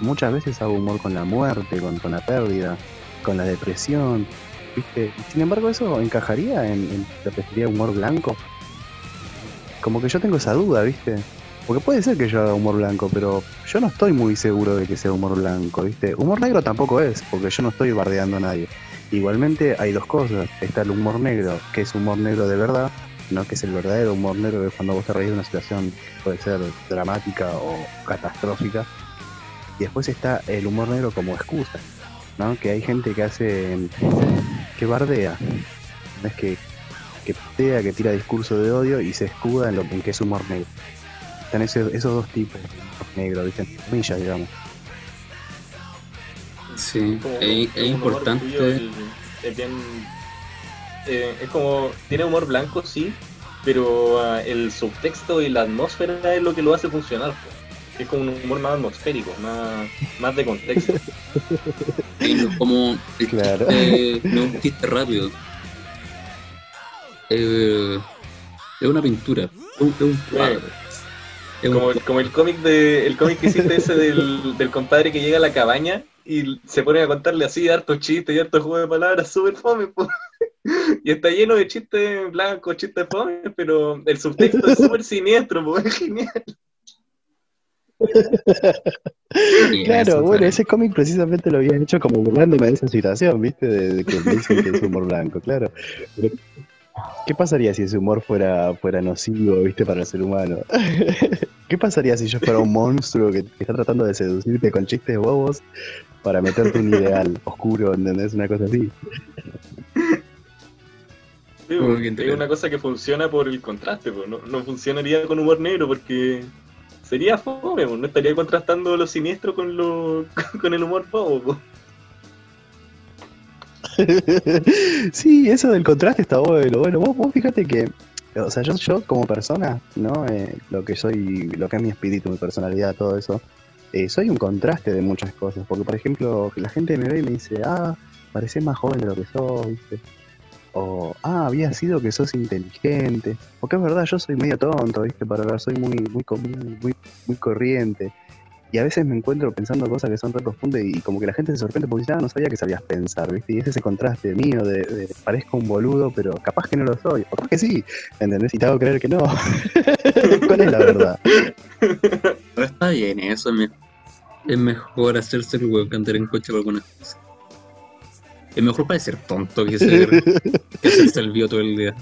muchas veces hago humor con la muerte, con, con la pérdida, con la depresión, ¿viste? Sin embargo, eso encajaría en, en que sería humor blanco. Como que yo tengo esa duda, ¿viste? Porque puede ser que yo haga humor blanco, pero yo no estoy muy seguro de que sea humor blanco, ¿viste? Humor negro tampoco es, porque yo no estoy bardeando a nadie. Igualmente hay dos cosas. Está el humor negro, que es humor negro de verdad, ¿no? Que es el verdadero humor negro de cuando vos te reís de una situación, puede ser dramática o catastrófica. Y después está el humor negro como excusa, ¿no? Que hay gente que hace, que bardea, ¿no? es que, que patea, que tira discurso de odio y se escuda en lo en que es humor negro. Están ese- esos dos tipos de humor negro, ¿viste? Comillas, digamos. Sí, Como- es, es un humor importante. tuyo, el- es bien. eh, es como. Tiene humor blanco, sí, pero ah, el subtexto y la atmósfera es lo que lo hace funcionar. Es como un humor más atmosférico, más, más de contexto. Y no es como el Claro. chiste, no es un chiste rápido. Eh, es una pintura, es un, es un cuadro. Es un Como el, como el cómic de el cómic que hiciste ese del, del compadre que llega a la cabaña y se pone a contarle así hartos chistes y hartos juegos de palabras súper fome, po. y está lleno de chistes blancos, chistes fome, pero el subtexto es súper siniestro, po. es genial. Claro, eso bueno, fue. ese cómic precisamente lo había hecho como burlándome de esa situación, ¿viste? De, de que me dicen que es humor blanco, claro. Pero, ¿Qué pasaría si ese humor fuera, fuera nocivo, ¿viste? Para el ser humano. ¿Qué pasaría si yo fuera un monstruo que, que está tratando de seducirte con chistes bobos para meterte un ideal oscuro, ¿entendés? Una cosa así. Sí, es una cosa que funciona por el contraste, po. No, no funcionaría con humor negro porque sería fome, po. no estaría contrastando lo siniestro con lo con el humor bobo. po. sí, eso del contraste está bueno. Bueno, vos, vos fíjate que, o sea, yo, yo como persona, ¿no? Eh, lo que soy, lo que es mi espíritu, mi personalidad, todo eso, eh, soy un contraste de muchas cosas. Porque, por ejemplo, la gente me ve y me dice, ah, pareces más joven de lo que sos, ¿viste? O, ah, había sido que sos inteligente. Porque es verdad, yo soy medio tonto, ¿viste? Para hablar, soy muy, muy, muy, muy corriente. Y a veces me encuentro pensando cosas que son re profundas y como que la gente se sorprende porque dice, ah, no sabía que sabías pensar, ¿viste? Y es ese contraste mío de, de parezco un boludo, pero capaz que no lo soy, o capaz que sí, ¿entendés? Y te hago creer que no. ¿Cuál es la verdad? Pero está bien, eso es, me- es mejor hacerse el huevo que andar en coche por algunas cosas. Es mejor parecer tonto que ser que hacerse el todo el día.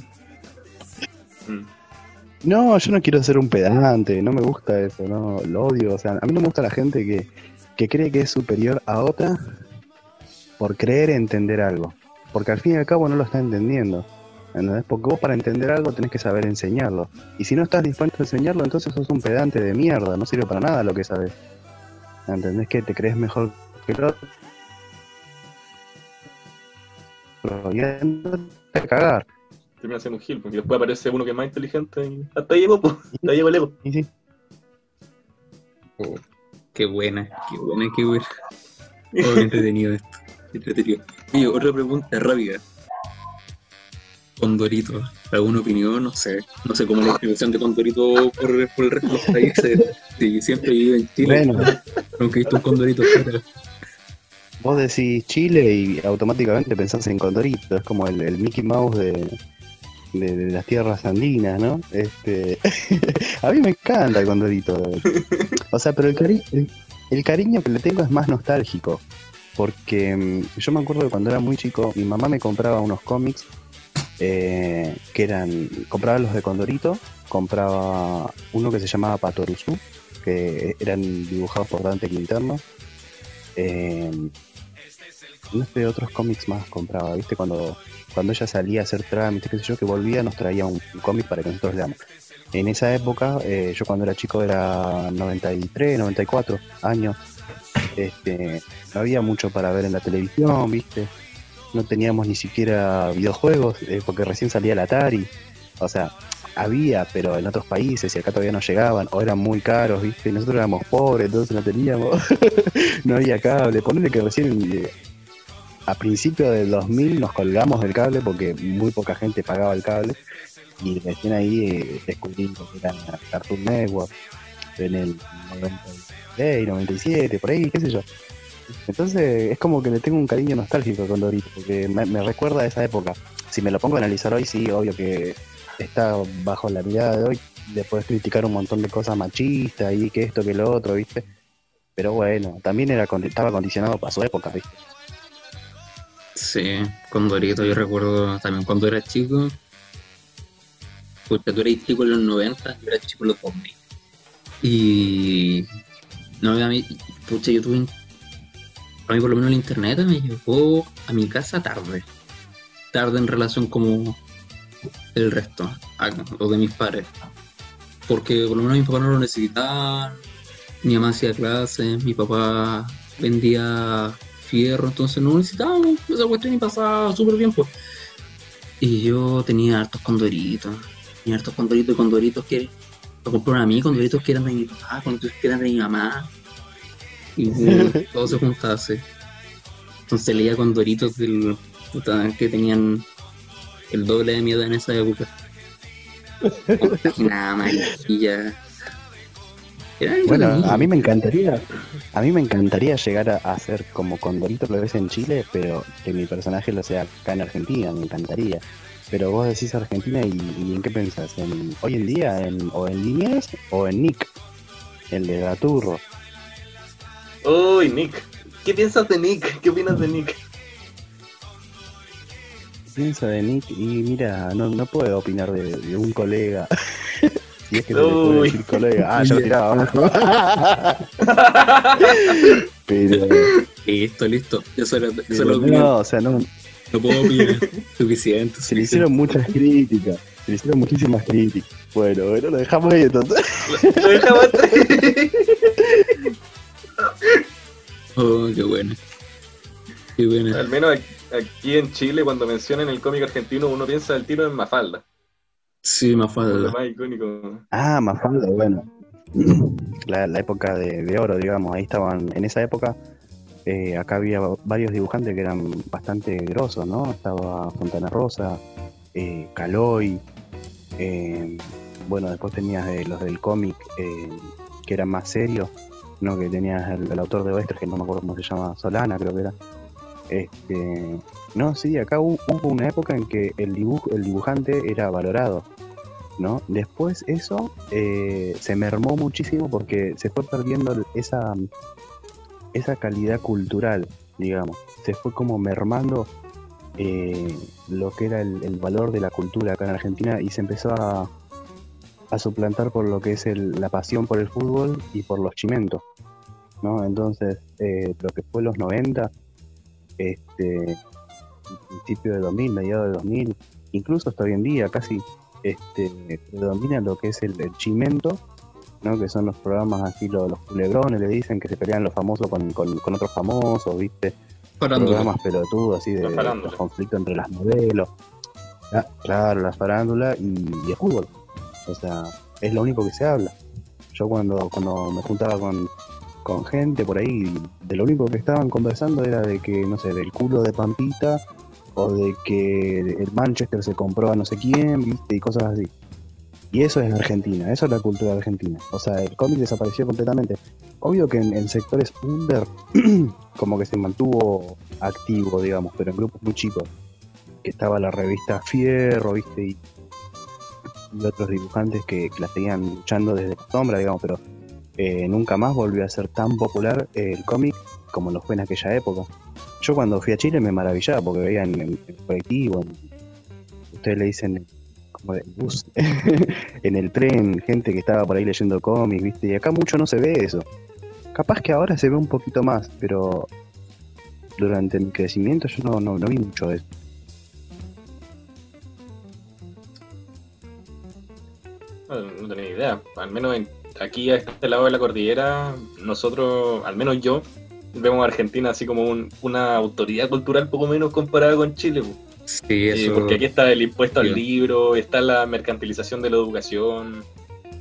No, yo no quiero ser un pedante, no me gusta eso, no, lo odio. O sea, a mí no me gusta la gente que, que cree que es superior a otra por creer entender algo. Porque al fin y al cabo no lo está entendiendo. ¿entendés? Porque vos para entender algo tenés que saber enseñarlo. Y si no estás dispuesto a enseñarlo, entonces sos un pedante de mierda, no sirve para nada lo que sabes. ¿Entendés que te crees mejor que el otro? A cagar. Termina siendo un gil, porque después aparece uno que es más inteligente y hasta ahí llegó, pues. Hasta ahí llegó el ego. Y sí. Oh, qué buena, qué buena, qué buena. Oh, qué entretenido esto. qué entretenido. Oye, otra pregunta rápida. Condorito, ¿alguna opinión? No sé. No sé cómo la distribución de Condorito por, por el resto de los países. Sí, siempre vivo en Chile. Bueno, Nunca he visto un Condorito. Vos decís Chile y automáticamente pensás en Condorito, es como el, Mickey Mouse de, de- las tierras andinas, ¿no? Este, a mí me encanta el Condorito. O sea, pero el cariño que le tengo es más nostálgico, porque mm, yo me acuerdo que cuando era muy chico, mi mamá me compraba unos cómics eh, que eran, compraba los de Condorito, compraba uno que se llamaba Patoruzú, que eran dibujados por Dante Quinterno. Eh, no sé, otros cómics más compraba, ¿viste? Cuando, cuando ella salía a hacer trámites, qué sé yo, que volvía, nos traía un, cómic para que nosotros leamos. En esa época, eh, yo cuando era chico era 93, 94 años, este, no había mucho para ver en la televisión, ¿viste? No teníamos ni siquiera videojuegos, eh, porque recién salía el Atari. O sea, había, pero en otros países y acá todavía no llegaban, o eran muy caros, ¿viste? Nosotros éramos pobres, entonces no teníamos, no había cable. Ponele que recién eh, a principios del 2000 nos colgamos del cable porque muy poca gente pagaba el cable y recién ahí eh, descubrí lo que era Cartoon Network en el 96, 97, por ahí, qué sé yo. Entonces es como que le tengo un cariño nostálgico con Dorito, porque me, recuerda a esa época. Si me lo pongo a analizar hoy, sí, obvio que está bajo la mirada de hoy, le puedes criticar un montón de cosas machistas y que esto, que lo otro, ¿viste? Pero bueno, también era estaba condicionado para su época, ¿viste? Sí, con Dorito yo recuerdo también cuando era chico. Porque tú eras chico en los 90, yo era chico en los 2000. Y. No, a mí, pucha, yo tuve. A mí, por lo menos, el internet me llegó a mi casa tarde. Tarde en relación como el resto, lo de mis padres. Porque por lo menos mis papás no lo necesitaban. Mi mamá hacía clases, mi papá vendía fierro, entonces no necesitábamos esa cuestión y pasaba súper bien, pues. Y yo tenía hartos condoritos, tenía hartos condoritos y condoritos que lo compraron a mí, condoritos que eran de mi papá, condoritos que eran de mi mamá. Y todo se juntase. Entonces leía condoritos del, que tenían el doble de mi edad en esa época. Era algo Bueno, a mí me encantaría, a mí me encantaría llegar a, ser como Condorito lo ves en Chile, pero que mi personaje lo sea acá en Argentina, me encantaría. Pero vos decís Argentina y, y ¿en qué pensás? ¿En, ¿Hoy en día? En, ¿O en Liniers o en Nick? El de Gaturro. Uy, Nick. ¿Qué piensas de Nick? ¿Qué opinas de Nick? Piensa de Nick y mira, no, no puedo opinar de, de un colega. si es que no le puedo Uy. decir colega. Ah, ya lo tiraba abajo. pero, Listo, listo. Eso era, eso pero era lo que no, o sea, no, no puedo opinar. Suficiente. Se le hicieron muchas críticas. Se le hicieron muchísimas críticas. Bueno, bueno, lo dejamos ahí entonces. Lo dejaba atrás. Oh, qué bueno. Qué bueno. Al menos aquí- aquí en Chile, cuando mencionan el cómic argentino, uno piensa el tiro en Mafalda. Sí, lo falta. más icónico. Ah, Mafalda, bueno. La, la época de, de oro, digamos. Ahí estaban, en esa época, eh, acá había varios dibujantes que eran bastante grosos, ¿no? Estaba Fontana Rosa, eh, Caloy. eh, bueno, después tenías de los del cómic eh, que eran más serios, ¿no? Que tenías el, el autor de Oestres, que no me acuerdo cómo se llama, Solana, creo que era. Este, no, sí, acá hu- hubo una época en que el dibujo, el dibujante era valorado, ¿no? Después eso eh, se mermó muchísimo porque se fue perdiendo esa, esa calidad cultural, digamos. Se fue como mermando eh, lo que era el, el valor de la cultura acá en Argentina y se empezó a, a suplantar por lo que es el- la pasión por el fútbol y por los chimentos, ¿no? Entonces, eh, lo que fue los 90, este, principio de 2000, mediados de 2000, incluso hasta hoy en día casi este, predomina lo que es el, el chimento, ¿no? que son los programas así, lo- los, culebrones, le dicen que se pelean los famosos con, con- con otros famosos, ¿viste? Farándula. Programas pelotudos, así de los conflictos entre las modelos. Ah, claro, la farándula y, y el fútbol. O sea, es lo único que se habla. Yo cuando, cuando me juntaba con, con gente por ahí, de lo único que estaban conversando era de que, no sé, del culo de Pampita o de que el Manchester se compró a no sé quién, ¿viste? Y cosas así. Y eso es Argentina, eso es la cultura argentina. O sea, el cómic desapareció completamente. Obvio que en, en sectores under como que se mantuvo activo, digamos, pero en grupos muy chicos. Que estaba la revista Fierro, ¿viste? Y, y otros dibujantes que, que la seguían luchando desde la sombra, digamos, pero eh, nunca más volvió a ser tan popular eh, el cómic como lo fue en aquella época. Yo cuando fui a Chile me maravillaba porque veía en, el colectivo, ustedes le dicen como de bus, en el tren, gente que estaba por ahí leyendo cómics, ¿viste? Y acá mucho no se ve eso. Capaz que ahora se ve un poquito más, pero durante mi crecimiento yo no, no, no vi mucho de eso. No, no tenía idea. Al menos en- aquí a este lado de la cordillera, nosotros, al menos yo, vemos a Argentina así como un- una autoridad cultural poco menos comparada con Chile. Sí, Eh, porque aquí está el impuesto al libro, está la mercantilización de la educación.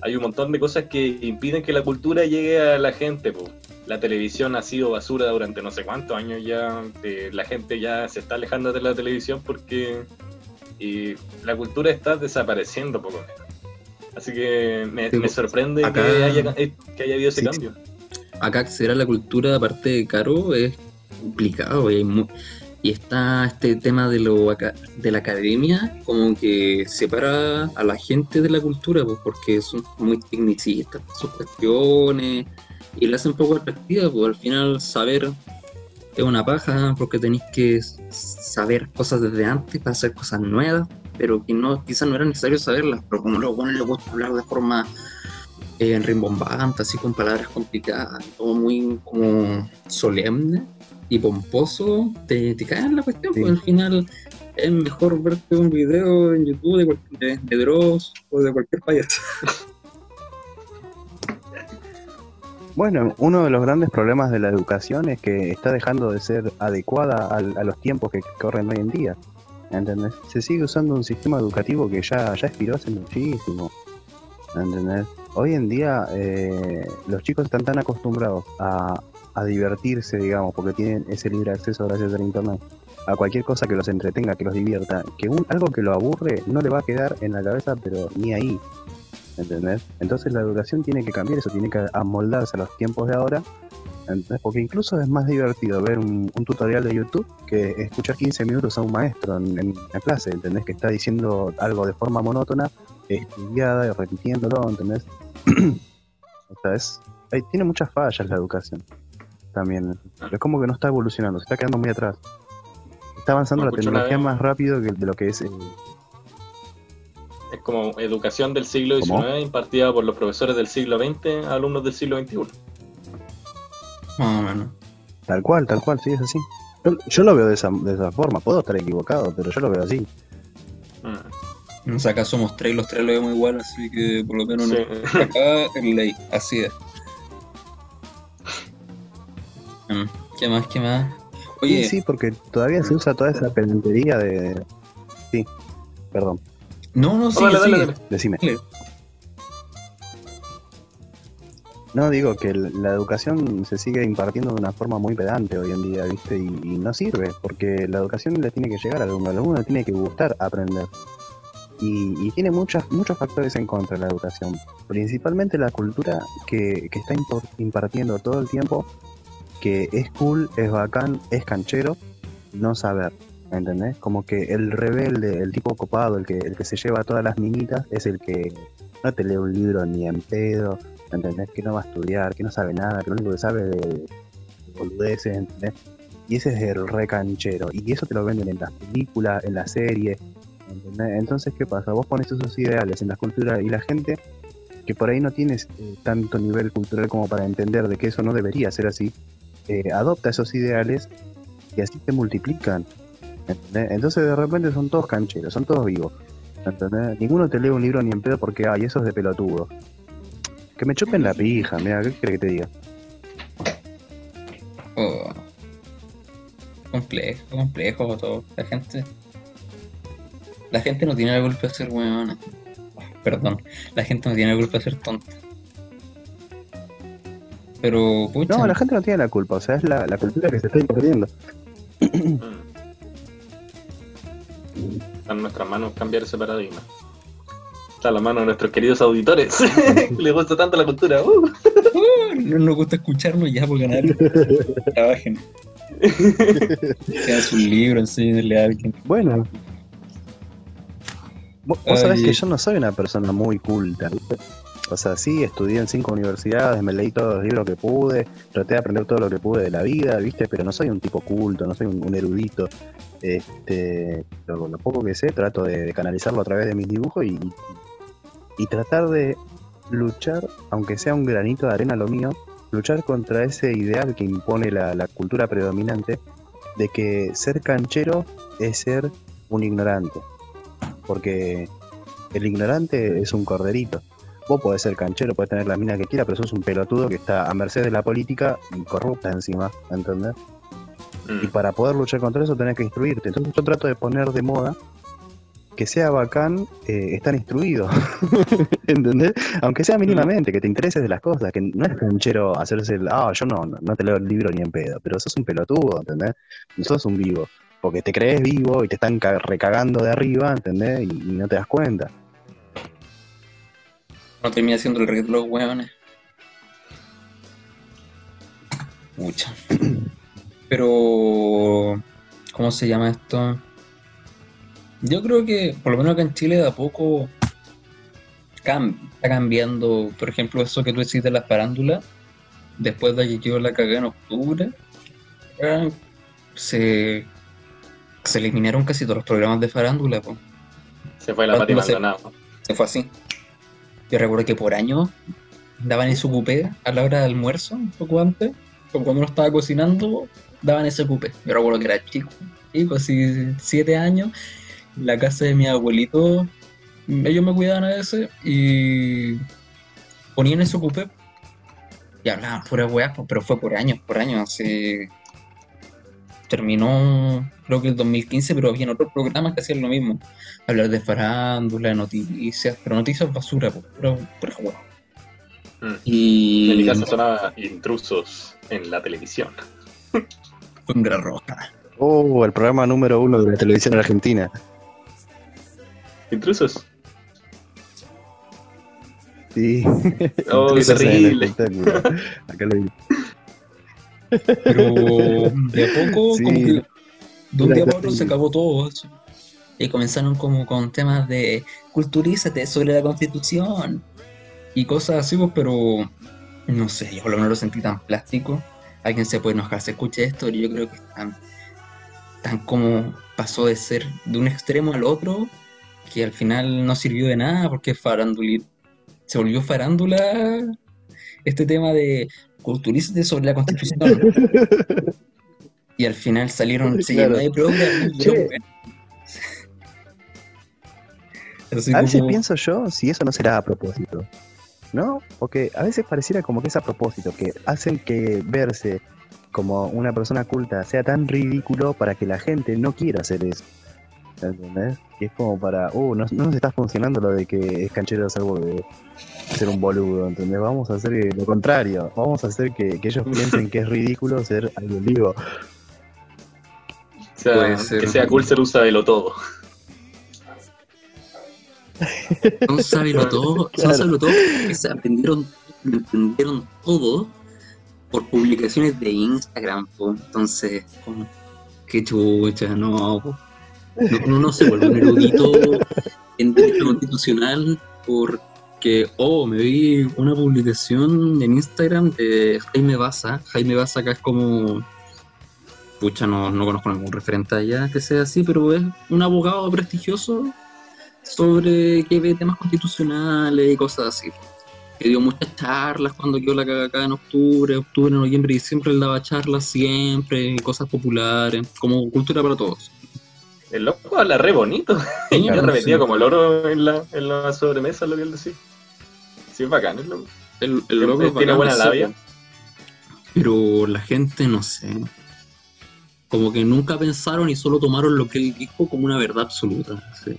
Hay un montón de cosas que impiden que la cultura llegue a la gente. La televisión ha sido basura durante no sé cuántos años ya. eh, la gente ya se está alejando de la televisión porque eh, la cultura está desapareciendo poco menos. Así que me, Sí, me sorprende acá- que, haya, eh, que haya habido ese Sí, cambio. acá acceder a la cultura, aparte de caro, es complicado. Y, está este tema de, lo, de la academia, como que separa a la gente de la cultura, pues, porque son muy tecnicistas sus cuestiones y la hacen poco atractiva. Pues al final, saber es una paja, porque tenéis que saber cosas desde antes para hacer cosas nuevas, pero que no, quizás no era necesario saberlas, pero como a los buenos les gusta hablar de forma eh, rimbombante, así con palabras complicadas, todo muy como solemne y pomposo, te, te cae en la cuestión, Sí. pues al final es mejor verte un video en YouTube de, de, de Dross o de cualquier payaso. Bueno, uno de los grandes problemas de la educación es que está dejando de ser adecuada a, los tiempos que corren hoy en día. ¿Entendés? Se sigue usando un sistema educativo que ya, ya expiró hace muchísimo. ¿Entendés? Hoy en día eh, los chicos están tan acostumbrados a, a divertirse, digamos, porque tienen ese libre acceso gracias al internet, a cualquier cosa que los entretenga, que los divierta, que un, algo que lo aburre no le va a quedar en la cabeza, pero ni ahí. ¿entendés? Entonces la educación tiene que cambiar eso, tiene que amoldarse a los tiempos de ahora, ¿entendés? Porque incluso es más divertido ver un, un tutorial de YouTube que escuchar 15 minutos a un maestro en, en la clase, ¿entendés? Que está diciendo algo de forma monótona, estudiada y repitiéndolo, ¿entendés? o sea, es, hay- tiene muchas fallas la educación también. Es como que no está evolucionando, se está quedando muy atrás. Está avanzando la tecnología más rápido que de lo que es... eh, Es como educación del siglo XIX ¿Cómo? impartida por los profesores del siglo XX a alumnos del siglo XXI. Más o menos. Tal cual, tal cual, sí, es así. Yo, yo lo veo de esa, de esa forma, puedo estar equivocado, pero yo lo veo así. Mm, O sea, acá somos tres, los tres lo vemos igual, así que por lo menos sí. no. acá es ley, así es. Mm, ¿Qué más? ¿Qué más? Oye, Sí, sí, porque todavía se usa toda esa pedantería de... Sí, perdón, no, no, Oh, dale. decime. Dale. No, digo que la educación se sigue impartiendo de una forma muy pedante hoy en día, ¿viste? Y, y no sirve, porque la educación le tiene que llegar al alumno, al alumno le tiene que gustar aprender. Y, y tiene muchas, muchos factores en contra de la educación, principalmente la cultura que, que está impartiendo todo el tiempo, que es cool, es bacán, es canchero, no saber, ¿entendés? Como que el rebelde, el tipo copado, el que, el que se lleva todas las minitas, es el que no te lee un libro ni en pedo, ¿entendés? Que no va a estudiar, que no sabe nada, que lo único que sabe es de, de boludeces, ¿entendés? Y ese es el re canchero. Y eso te lo venden en las películas, en las series, ¿entendés? Entonces, ¿qué pasa? Vos pones esos ideales en la cultura y la gente que por ahí no tienes eh, tanto nivel cultural como para entender de que eso no debería ser así, eh, adopta esos ideales y así te multiplican. Entonces de repente son todos cancheros, son todos vivos. ¿entendés? Ninguno te lee un libro ni en pedo porque, ay, eso es de pelotudo. Que me chupen la pija, mira, ¿qué crees que te diga? Oh. Complejo, complejo todo. La gente. La gente no tiene la culpa de ser weona. Oh, perdón. La gente no tiene la culpa de ser tonta. Pero, pucha. No, la gente no tiene la culpa, o sea, es la, la cultura que se está impartiendo. Mm. Está en nuestras manos cambiar ese paradigma. Está en la mano de nuestros queridos auditores. Les gusta tanto la cultura. Uh. No nos gusta escucharnos ya por ganar. Trabajen. Hagan su libro, enséñenle a alguien. Bueno. Vos, vos sabés que yo no soy una persona muy culta, ¿viste? O sea, sí, estudié en cinco universidades, me leí todos los libros que pude, traté de aprender todo lo que pude de la vida, ¿viste? Pero no soy un tipo culto, no soy un, un erudito. Este, lo, lo poco que sé, trato de, de canalizarlo a través de mis dibujos y, y tratar de luchar, aunque sea un granito de arena lo mío, luchar contra ese ideal que impone la, la cultura predominante de que ser canchero es ser un ignorante. Porque el ignorante es un corderito. Vos podés ser canchero, podés tener la mina que quiera, pero sos un pelotudo que está a merced de la política y corrupta encima, ¿entendés? Y Mm. para poder luchar contra eso tenés que instruirte. Entonces yo trato de poner de moda que sea bacán eh, estar instruido, ¿entendés? Aunque sea mínimamente, que te intereses de las cosas, que no es canchero hacerse el, ah, yo no, no, te leo el libro ni en pedo, pero sos un pelotudo, ¿entendés? No sos un vivo, porque te crees vivo y te están ca- recagando de arriba, ¿entendés? Y, no te das cuenta. No termina siendo el rey de los hueones. Mucha. Pero, ¿cómo se llama esto? Yo creo que, por lo menos acá en Chile, de a poco está cambiando. Por ejemplo, eso que tú decís de las farándulas, después de que yo la cagué en octubre, se, se eliminaron casi todos los programas de farándula. po. Se fue la Pati. Maldonado. Se fue así. Yo recuerdo que por año daban ese cupé a la hora de almuerzo, un poco antes, como cuando uno estaba cocinando, daban ese cupé. Yo recuerdo que era chico, chico, así siete años, la casa de mi abuelito, ellos me cuidaban a veces y ponían ese cupé y hablaban fuera de weas, pero fue por años, por años, así. Terminó, creo que el 2015, pero había otros programas que hacían lo mismo hablar de farándula, noticias, pero noticias basura, po, pura, pura hueá. Mm. En Y mi casa sonaba intrusos en la televisión. fue un gran roja. Oh, el programa número uno de la televisión argentina. ¿Intrusos? Sí. Oh, qué Intrusos en el terrible. Acá lo vi. Pero de a poco, Sí. como que de un día para otro se acabó todo eso. Y comenzaron como con temas de culturízate sobre la constitución y cosas así, pues, pero no sé, yo por lo menos lo sentí tan plástico. Alguien se puede enojar, se escucha esto, y yo creo que están tan como pasó de ser de un extremo al otro que al final no sirvió de nada porque farándula se volvió farándula este tema de culturízate sobre la constitución. Y al final salieron, se Claro. de programas. Así A veces como- pienso yo si eso no será a propósito, ¿no? Porque a veces pareciera como que es a propósito, que hacen que verse como una persona culta sea tan ridículo para que la gente no quiera hacer eso. ¿Entendés? Y es como para, uh, no, no nos está funcionando lo de que es canchero ser, ser un boludo, ¿entendés? Vamos a hacer que- lo contrario, vamos a hacer que, que ellos piensen que es ridículo ser alguien vivo. O sea, ser. que sea cool ser usa de lo todo. Son sábelo todo, Claro. sábelo todo que se aprendieron, lo entendieron todo por publicaciones de Instagram, po. entonces, como, qué chucha, no, po. No, uno no se vuelve un erudito en derecho constitucional porque, oh, me vi una publicación en Instagram de Jaime Baza, Jaime Baza acá es como, pucha, no, no conozco ningún referente allá que sea así, pero es un abogado prestigioso sobre que ve temas constitucionales y cosas así. Que dio muchas charlas cuando quedó la caga acá en octubre, octubre, noviembre diciembre él daba charlas siempre, cosas populares, como cultura para todos. El loco habla re bonito. Sí, Yo claro, repetía sí. como loro en la, en la sobremesa lo que él decía. Sí, es bacán, es loco. El, el loco Tiene bacán, buena labia. Pero la gente, no sé, como que nunca pensaron y solo tomaron lo que él dijo como una verdad absoluta. sí.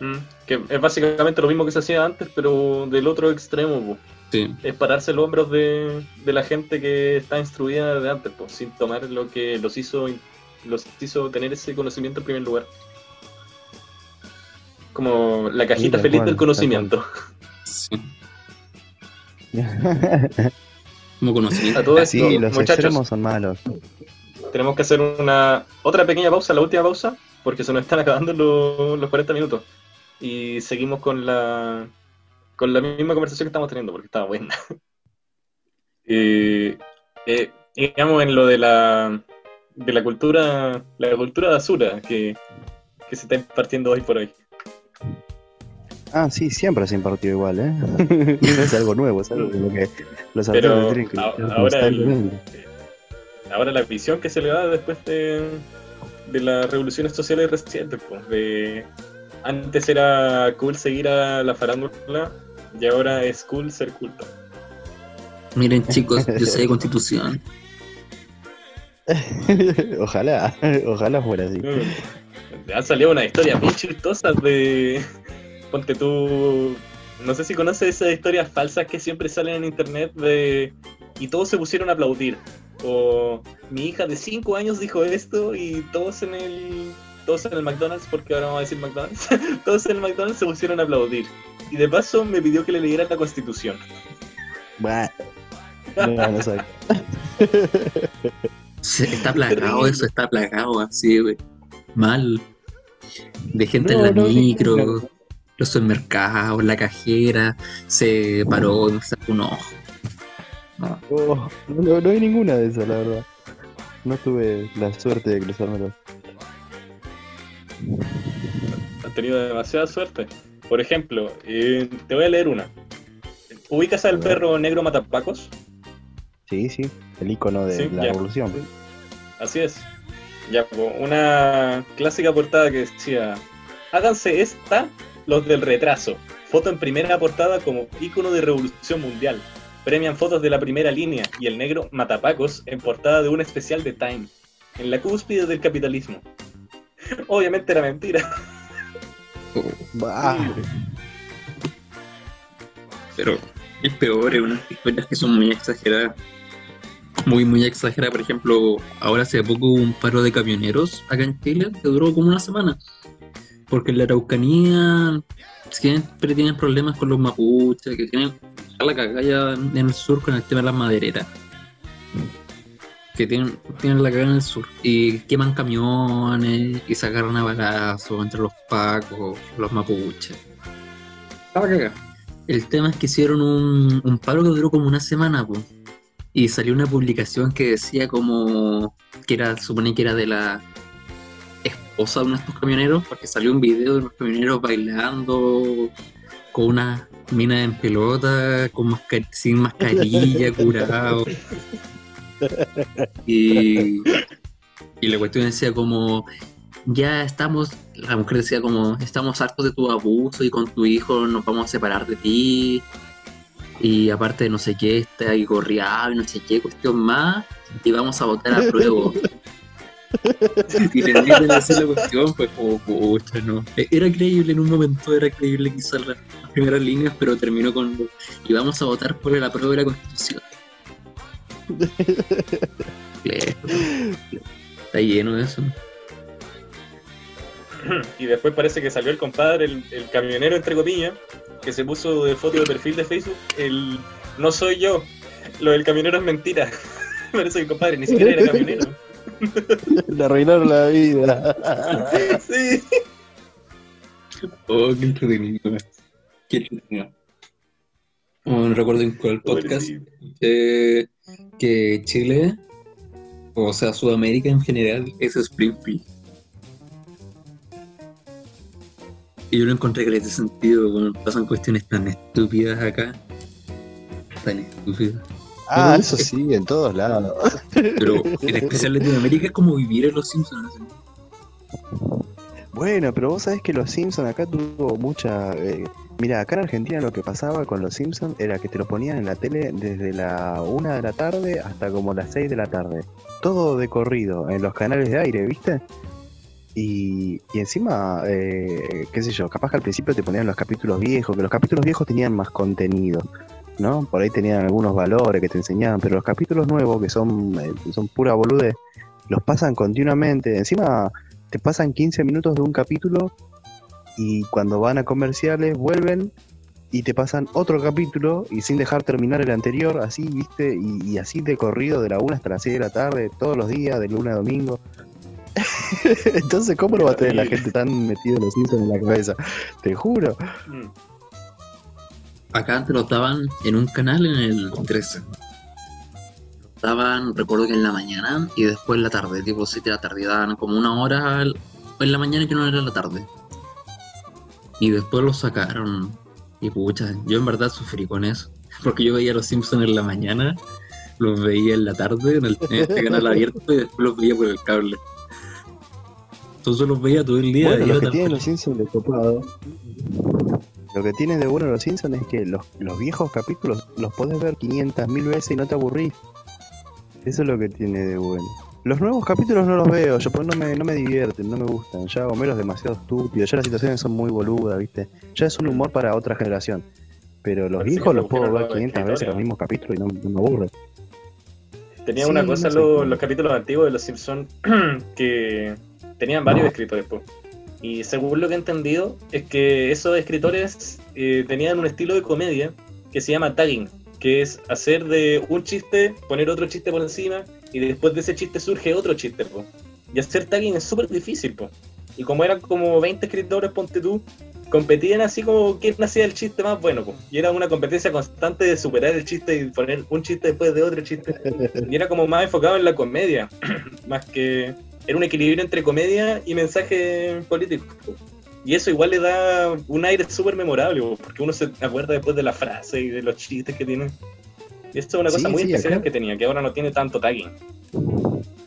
Mm, Que es básicamente lo mismo que se hacía antes, pero del otro extremo, po. Sí. es pararse los hombros de, de la gente que está instruida de antes, pues, sin tomar lo que los hizo los hizo tener ese conocimiento en primer lugar. Como la cajita feliz cual, del conocimiento. sí. Como conocimiento. A todo esto, sí, los muchachos, son malos. tenemos que hacer una otra pequeña pausa, la última pausa, porque se nos están acabando los, los 40 minutos. Y seguimos con la con la misma conversación que estamos teniendo, porque estaba buena. Eh, eh, digamos en lo de la de la cultura, la cultura de Azura que, que se está impartiendo hoy por hoy. Ah, sí, siempre se ha impartido igual, ¿eh? no es algo nuevo, es algo lo que los Pero tienen que ahora, el- ahora la visión que se le da después de, de las revoluciones sociales recientes, pues, de antes era cool seguir a la farándula y ahora es cool ser culto. Miren, chicos, yo sé de constitución. ojalá, ojalá fuera así. Han salido unas historias muy chistosas de. Ponte tú. No sé si conoces esas historias falsas que siempre salen en internet de. Y todos se pusieron a aplaudir. O mi hija de 5 años dijo esto y todos en el. Todos en el McDonald's, porque ahora vamos a decir McDonald's. todos en el McDonald's se pusieron a aplaudir. Y de paso me pidió que le leyera la constitución. Bah. No, no sé. Se- Está plagado Terrible. eso, está plagado así, güey. Mal. De gente No, en la no, micro, no. los supermercados, la cajera, se paró, me sacó un ojo. No. Oh, no, no hay ninguna de esas, la verdad. No tuve la suerte de cruzármelo. Han tenido demasiada suerte. Por ejemplo, eh, te voy a leer una. ¿Ubicas al perro negro matapacos? Sí, sí, el icono de Sí, la ya. revolución. Así es. Ya, po, una clásica portada que decía: Háganse esta los del retraso. Foto en primera portada como ícono de revolución mundial. Premian fotos de la primera línea y el negro Matapacos en portada de un especial de Time. En la cúspide del capitalismo. Obviamente era mentira. Bah. Pero el peor es unas historias que son muy exageradas. Muy, muy exageradas. Por ejemplo, ahora hace poco hubo un paro de camioneros acá en Chile que duró como una semana. Porque en la Araucanía siempre tienen problemas con los mapuches, que tienen la cagada ya en el sur con el tema de las madereras. Que tienen, tienen la cagada en el sur. Y queman camiones y se agarran a balazos entre los pacos, los mapuches. El tema es que hicieron un, un paro que duró como una semana, po. Y salió una publicación que decía como que era, supone que era de la esposa de uno de estos camioneros, porque salió un video de unos camioneros bailando con una mina en pelota, con masca- sin mascarilla, curado. Y, y la cuestión decía como, ya estamos, la mujer decía como, estamos hartos de tu abuso y con tu hijo nos vamos a separar de ti. Y aparte de no sé qué, está ahí gorriado y no sé qué cuestión más, y vamos a votar a prueba. y le dieron a hacer la cuestión, pues como, pucha, no. E- Era creíble en un momento, era creíble quizás las primeras líneas, pero terminó con, y vamos a votar por el apruebo de la constitución. Está lleno de eso. Y después parece que salió el compadre, el, el camionero entre comillas, que se puso de foto de perfil de Facebook, el no soy yo, lo del camionero es mentira. parece que el compadre ni siquiera era camionero. Le arruinaron la vida. sí. Oh, qué entretenido. Qué entretenido. Oh, no recuerdo en cuál podcast eh, que Chile, o sea, Sudamérica en general, es Springfield. Y yo lo encontré que le hace sentido cuando pasan cuestiones tan estúpidas acá. Tan estúpidas. Ah, eso sí, en todos lados. Pero en especial Latinoamérica es como vivir en los Simpsons. Bueno, pero vos sabés que los Simpsons acá tuvo mucha. eh, mira, acá en Argentina lo que pasaba con los Simpsons era que te lo ponían en la tele desde la una de la tarde hasta como las 6 de la tarde. Todo de corrido, en los canales de aire, ¿viste? Y, encima, eh, qué sé yo, capaz que al principio te ponían los capítulos viejos, que los capítulos viejos tenían más contenido, ¿no? Por ahí tenían algunos valores que te enseñaban, pero los capítulos nuevos, que son, eh, son pura boludez, los pasan continuamente. Encima te pasan 15 minutos de un capítulo y cuando van a comerciales vuelven y te pasan otro capítulo y sin dejar terminar el anterior, así, viste, y, y así de corrido de la 1 hasta las 6 de la tarde, todos los días, de lunes a domingo. Entonces, ¿cómo lo va a tener la gente tan metido en los Simpsons en la cabeza? Te juro. Mm. acá antes los daban en un canal en el 13. Los daban, recuerdo que en la mañana y después en la tarde, tipo 7 de la tarde. Daban como una hora en la mañana que no era la tarde. Y después los sacaron. Y pucha, yo en verdad sufrí con eso. Porque yo veía a los Simpsons en la mañana, los veía en la tarde en, el, en este canal abierto y después los veía por el cable. Entonces los veía todo el día. Bueno, lo que tienen los. Simpsons de copado. Lo que tiene de bueno los Simpsons es que los, los viejos capítulos los podés ver 500 mil veces y no te aburrís. Eso es lo que tiene de bueno. Los nuevos capítulos no los veo, yo pues no me, no me divierten, no me gustan. Ya Homero es demasiado estúpido, ya las situaciones son muy boludas, ¿viste? Ya es un humor para otra generación. Pero los viejos los lo puedo ver los 500 veces los mismos capítulos y no, no me aburre. Tenía Sí, una cosa no sé. los, los capítulos antiguos de Los Simpsons que tenían varios escritores. po. Y según lo que he entendido, es que esos escritores eh, tenían un estilo de comedia que se llama tagging, que es hacer de un chiste, poner otro chiste por encima, y después de ese chiste surge otro chiste. po. Y hacer tagging es súper difícil. po. Y como eran como 20 escritores, ponte tú, competían así como quién hacía el chiste más bueno. po. Y era una competencia constante de superar el chiste y poner un chiste después de otro chiste. Y era como más enfocado en la comedia, más que era un equilibrio entre comedia y mensaje político. po. Y eso igual le da un aire súper memorable, po, porque uno se acuerda después de la frase y de los chistes que tiene. Y esto es una cosa Sí, muy sí, especial acá- que tenía, que ahora no tiene tanto tagging.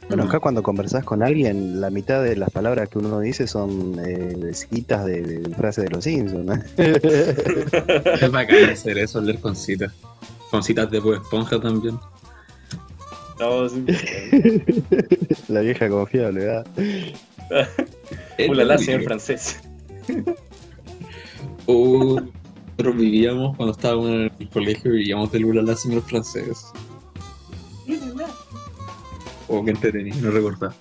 Bueno, acá cuando conversás con alguien, la mitad de las palabras que uno dice son eh, citas de, de frases de los Simpsons. ¿no? Es bacán hacer eso, leer con citas. Con citas de Bob Esponja también. No, sí. la vieja confiable, ¿verdad? Ulala, señor francés. O nosotros vivíamos, cuando estábamos en el colegio, vivíamos del Ulala, señor francés. O que entretenido, no recordaba.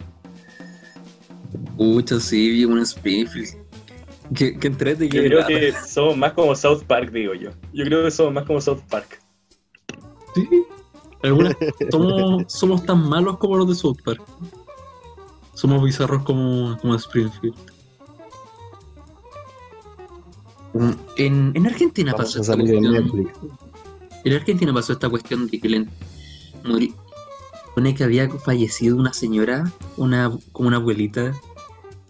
Pucha, sí, vi un Springfield. Que, que entrete, Yo creo que somos más como South Park, digo yo. Yo creo que somos más como South Park. Sí. Algunas, somos, somos tan malos como los de South Park. Somos bizarros como, como Springfield. Mm, En, en Argentina Vamos pasó esta cuestión. En Argentina pasó esta cuestión de que le Pone que había fallecido una señora, una, como una abuelita,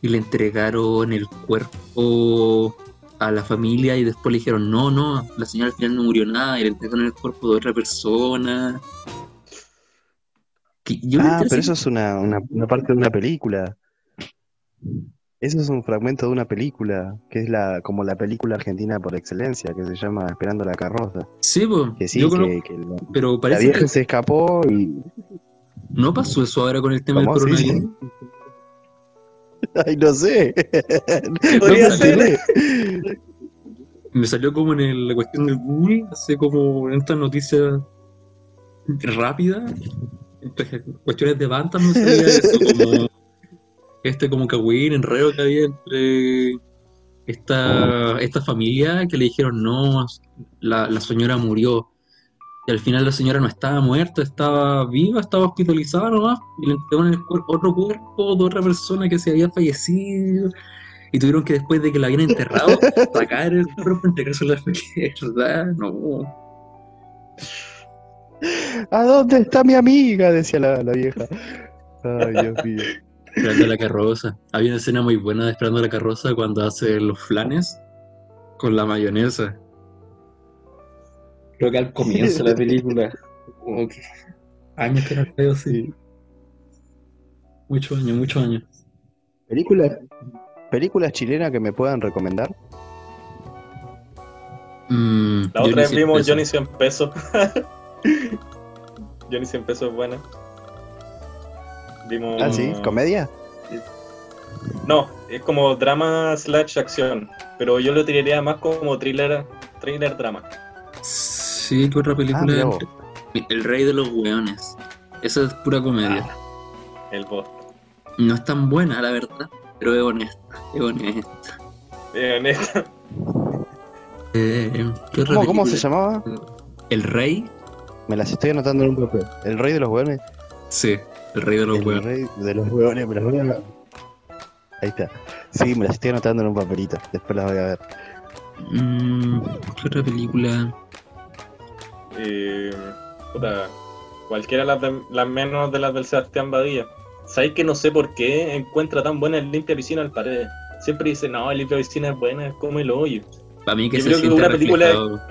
y le entregaron el cuerpo a la familia y después le dijeron, no, no, la señora al final no murió nada y le entregaron el cuerpo de otra persona. Que yo me Ah, pero eso es una, una, una parte de una película. Eso es un fragmento de una película, que es la como la película argentina por excelencia, que se llama Esperando la carroza. Sí, pues, Que sí, yo que, conozco- que la, pero la parece vieja que se escapó y... no pasó eso ahora con el tema del. Sí, sí. Ay, no sé. Podría No me ser. Me salió como en el- la cuestión del Google, hace como en estas noticias rápidas, cuestiones de bandas, no sabía eso, como este como cagüín, enredo que había entre esta, esta familia que le dijeron no, la, la señora murió. Y al final la señora no estaba muerta, estaba viva, estaba hospitalizada nomás, y le entregaron el cuer- otro cuerpo de otra persona que se había fallecido. Y tuvieron que después de que la habían enterrado, sacar el cuerpo, entregárselo a la ¿verdad? No. ¿A dónde está mi amiga? Decía la, la vieja. Ay, Dios mío. Esperando la carroza. Había una escena muy buena de Esperando la carroza cuando hace los flanes con la mayonesa. Creo que al comienzo de la película. Como que años que no veo. Sí. Muchos años, muchos años. ¿Películas, ¿Películas chilenas que me puedan recomendar? Mm, La otra vez vimos. Johnny 100 pesos. Johnny 100 pesos es buena. Vimos... Ah, sí, comedia. No, es como drama slash acción. Pero yo lo tiraría más como thriller, thriller drama. Sí, que otra Ah, película. vos. El Rey de los Hueones. Esa es pura comedia. El boss. No es tan buena, la verdad, pero es honesta. Es honesta. Eh, honesto. Eh, ¿qué otra ¿Cómo, cómo se llamaba? El Rey. Me las estoy anotando en un papel. El rey de los hueones. Sí, el Rey de los El Hueones. rey de los hueones, me las voy a... Ahí está. Sí, me las estoy anotando en un papelito. Después las voy a ver. Mm, ¿Qué otra película? Eh, puta, cualquiera las, de- las menos de las del Sebastián Badía. ¿Sabéis que no sé por qué encuentra tan buena el limpia piscina al pared? Siempre dice, no, el limpia piscina es buena, es como el hoyo. Para mí que Yo se creo que siente una película-.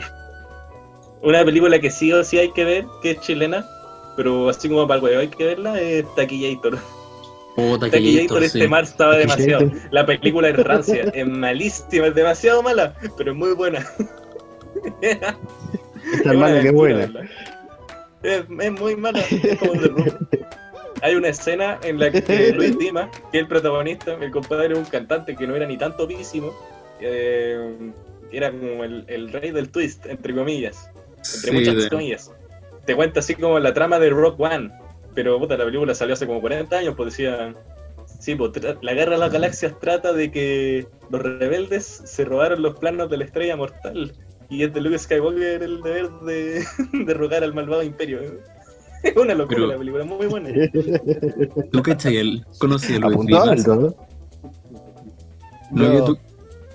Una película que sí o sí hay que ver, que es chilena, pero así como para el huevo hay que verla, es Taquillator. Que Taquillator sí. este mar estaba demasiado. La película es rancia, es malísima, es demasiado mala, pero es muy buena. Es mala que buena. Es, es muy mala, es como The Room. Hay una escena en la que Luis Dimas, que es el protagonista, el compadre es un cantante que no era ni tan topísimo, eh, era como el, el rey del twist, entre comillas, entre Sí, muchas de- comillas. Te cuenta así como la trama de Rock One, pero puta, la película salió hace como 40 años, pues decía, sí, pues la guerra de las galaxias trata de que los rebeldes se robaron los planos de la estrella mortal. Y es de Luke Skywalker el deber de derrocar al malvado imperio. Es una locura Pero- la película, muy buena. ¿Tú cachai? El, conocí a Luis Dimas. alto, ¿no? ¿No? No. ¿Tú,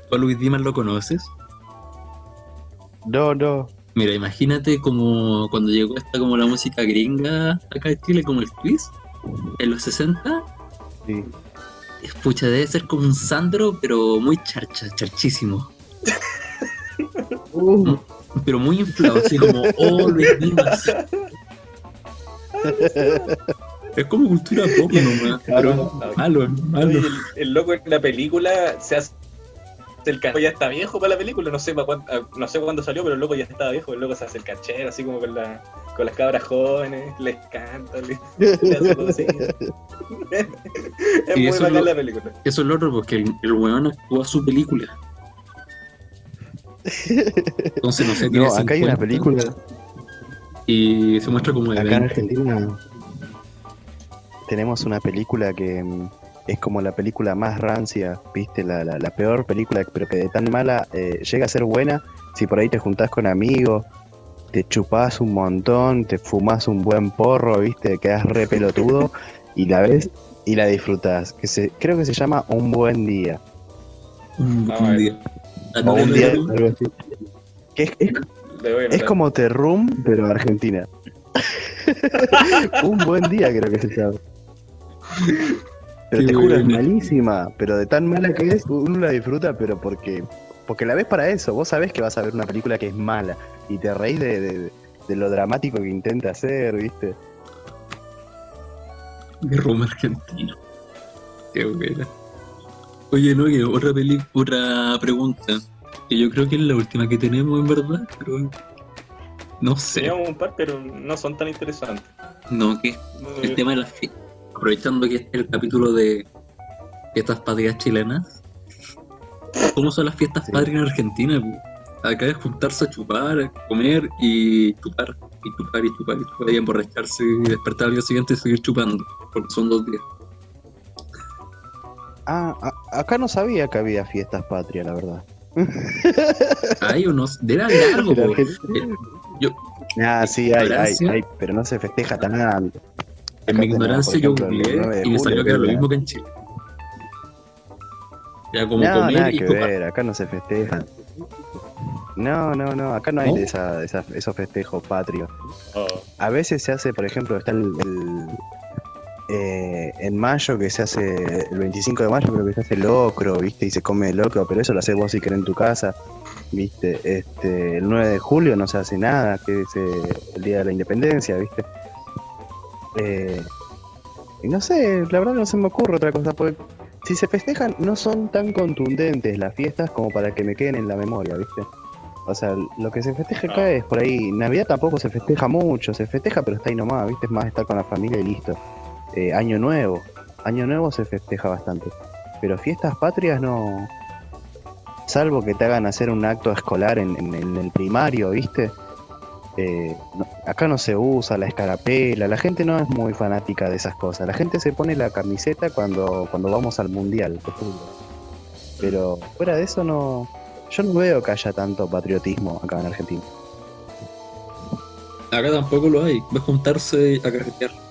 tú a Luis Dimas lo conoces? No, no. Mira, imagínate como cuando llegó esta como la música gringa acá en Chile, como el twist, en los 60, Sí. escucha, debe ser como un Sandro, pero muy charcha, charchísimo. Uh, Pero muy inflado, así como, oh, Dimas. Es como cultura pop nomás, pero Claro. malo, es Oye, malo. el, el loco en la película se hace. El ca- ya está viejo para la película, no sé, para cuán- ah, no sé cuándo salió, pero el loco ya estaba viejo. El loco se hace el cachero, así como con, la, con las cabras jóvenes, les canta, le, le hace cositas. es Y muy bacán lo- la película. Eso es lo otro, porque el, el weón actúa su película. Entonces, no sé, tiene No, acá hay una 50, película. Y se muestra como de Acá en 20. Argentina tenemos una película que mm, es como la película más rancia, viste, la, la, la peor película, pero que de tan mala eh, llega a ser buena si por ahí te juntás con amigos, te chupás un montón, te fumás un buen porro, viste, quedás re pelotudo y la ves y la disfrutás. Que se, creo que se llama Un Buen Día. Un, bueno. día. O un día, Acá algo así. Que es, como The Room, pero Argentina. Un buen día creo que se llama. Pero Qué te juro, es malísima. Pero de tan mala que es, uno la disfruta, pero porque porque la ves para eso. Vos sabés que vas a ver una película que es mala y te reís de, de- de lo dramático que intenta hacer, ¿viste? de Roma argentino. Qué buena. Oye, no, que otra peli, otra pregunta. Que yo creo que es la última que tenemos, en verdad, pero. No sé. Teníamos un par, pero no son tan interesantes. No, que el tema de las fiestas. Aprovechando que este es el capítulo de fiestas patrias chilenas. ¿Cómo son las fiestas Sí. patrias en Argentina? Acá es juntarse a chupar, a comer y chupar, y chupar, y chupar, y chupar, y emborracharse y despertar al día siguiente y seguir chupando, porque son dos días. Ah, a- acá no sabía que había fiestas patrias, la verdad. Hay o no, debe haber algo, Pero po. Argentina- Eh, yo- Ah, sí, hay, hay, hay, pero no se festeja tan alto. En mi ignorancia yo googleé 9 de y me julio, salió que era lo mismo que en Chile. Era como no, comer nada y que ver, acá no se festeja. No, no, no, acá no hay esa, esa- esos festejos patrios. Oh, A veces se hace, por ejemplo, está el, el, eh, en mayo que se hace, el 25 de mayo creo que se hace locro, ¿viste? Y se come locro, pero eso lo haces vos si querés en tu casa, ¿viste? Este, el 9 de julio no se hace nada, que es eh, el Día de la Independencia, ¿viste? Eh, y no sé, la verdad no se me ocurre otra cosa, porque si se festejan no son tan contundentes las fiestas como para que me queden en la memoria, ¿viste? O sea, lo que se festeja acá Ah. es por ahí. Navidad tampoco se festeja mucho, se festeja, pero está ahí nomás, ¿viste? Es más estar con la familia y listo. Eh, Año Nuevo. Año Nuevo se festeja bastante. Pero fiestas patrias no. Salvo que te hagan hacer un acto escolar en, el primario, ¿viste? Eh, acá no se usa la escarapela, la gente no es muy fanática de esas cosas. La gente se pone la camiseta cuando, cuando vamos al mundial. Pero fuera de eso no. Yo no veo que haya tanto patriotismo acá en Argentina. Acá tampoco lo hay, va a juntarse a carretear.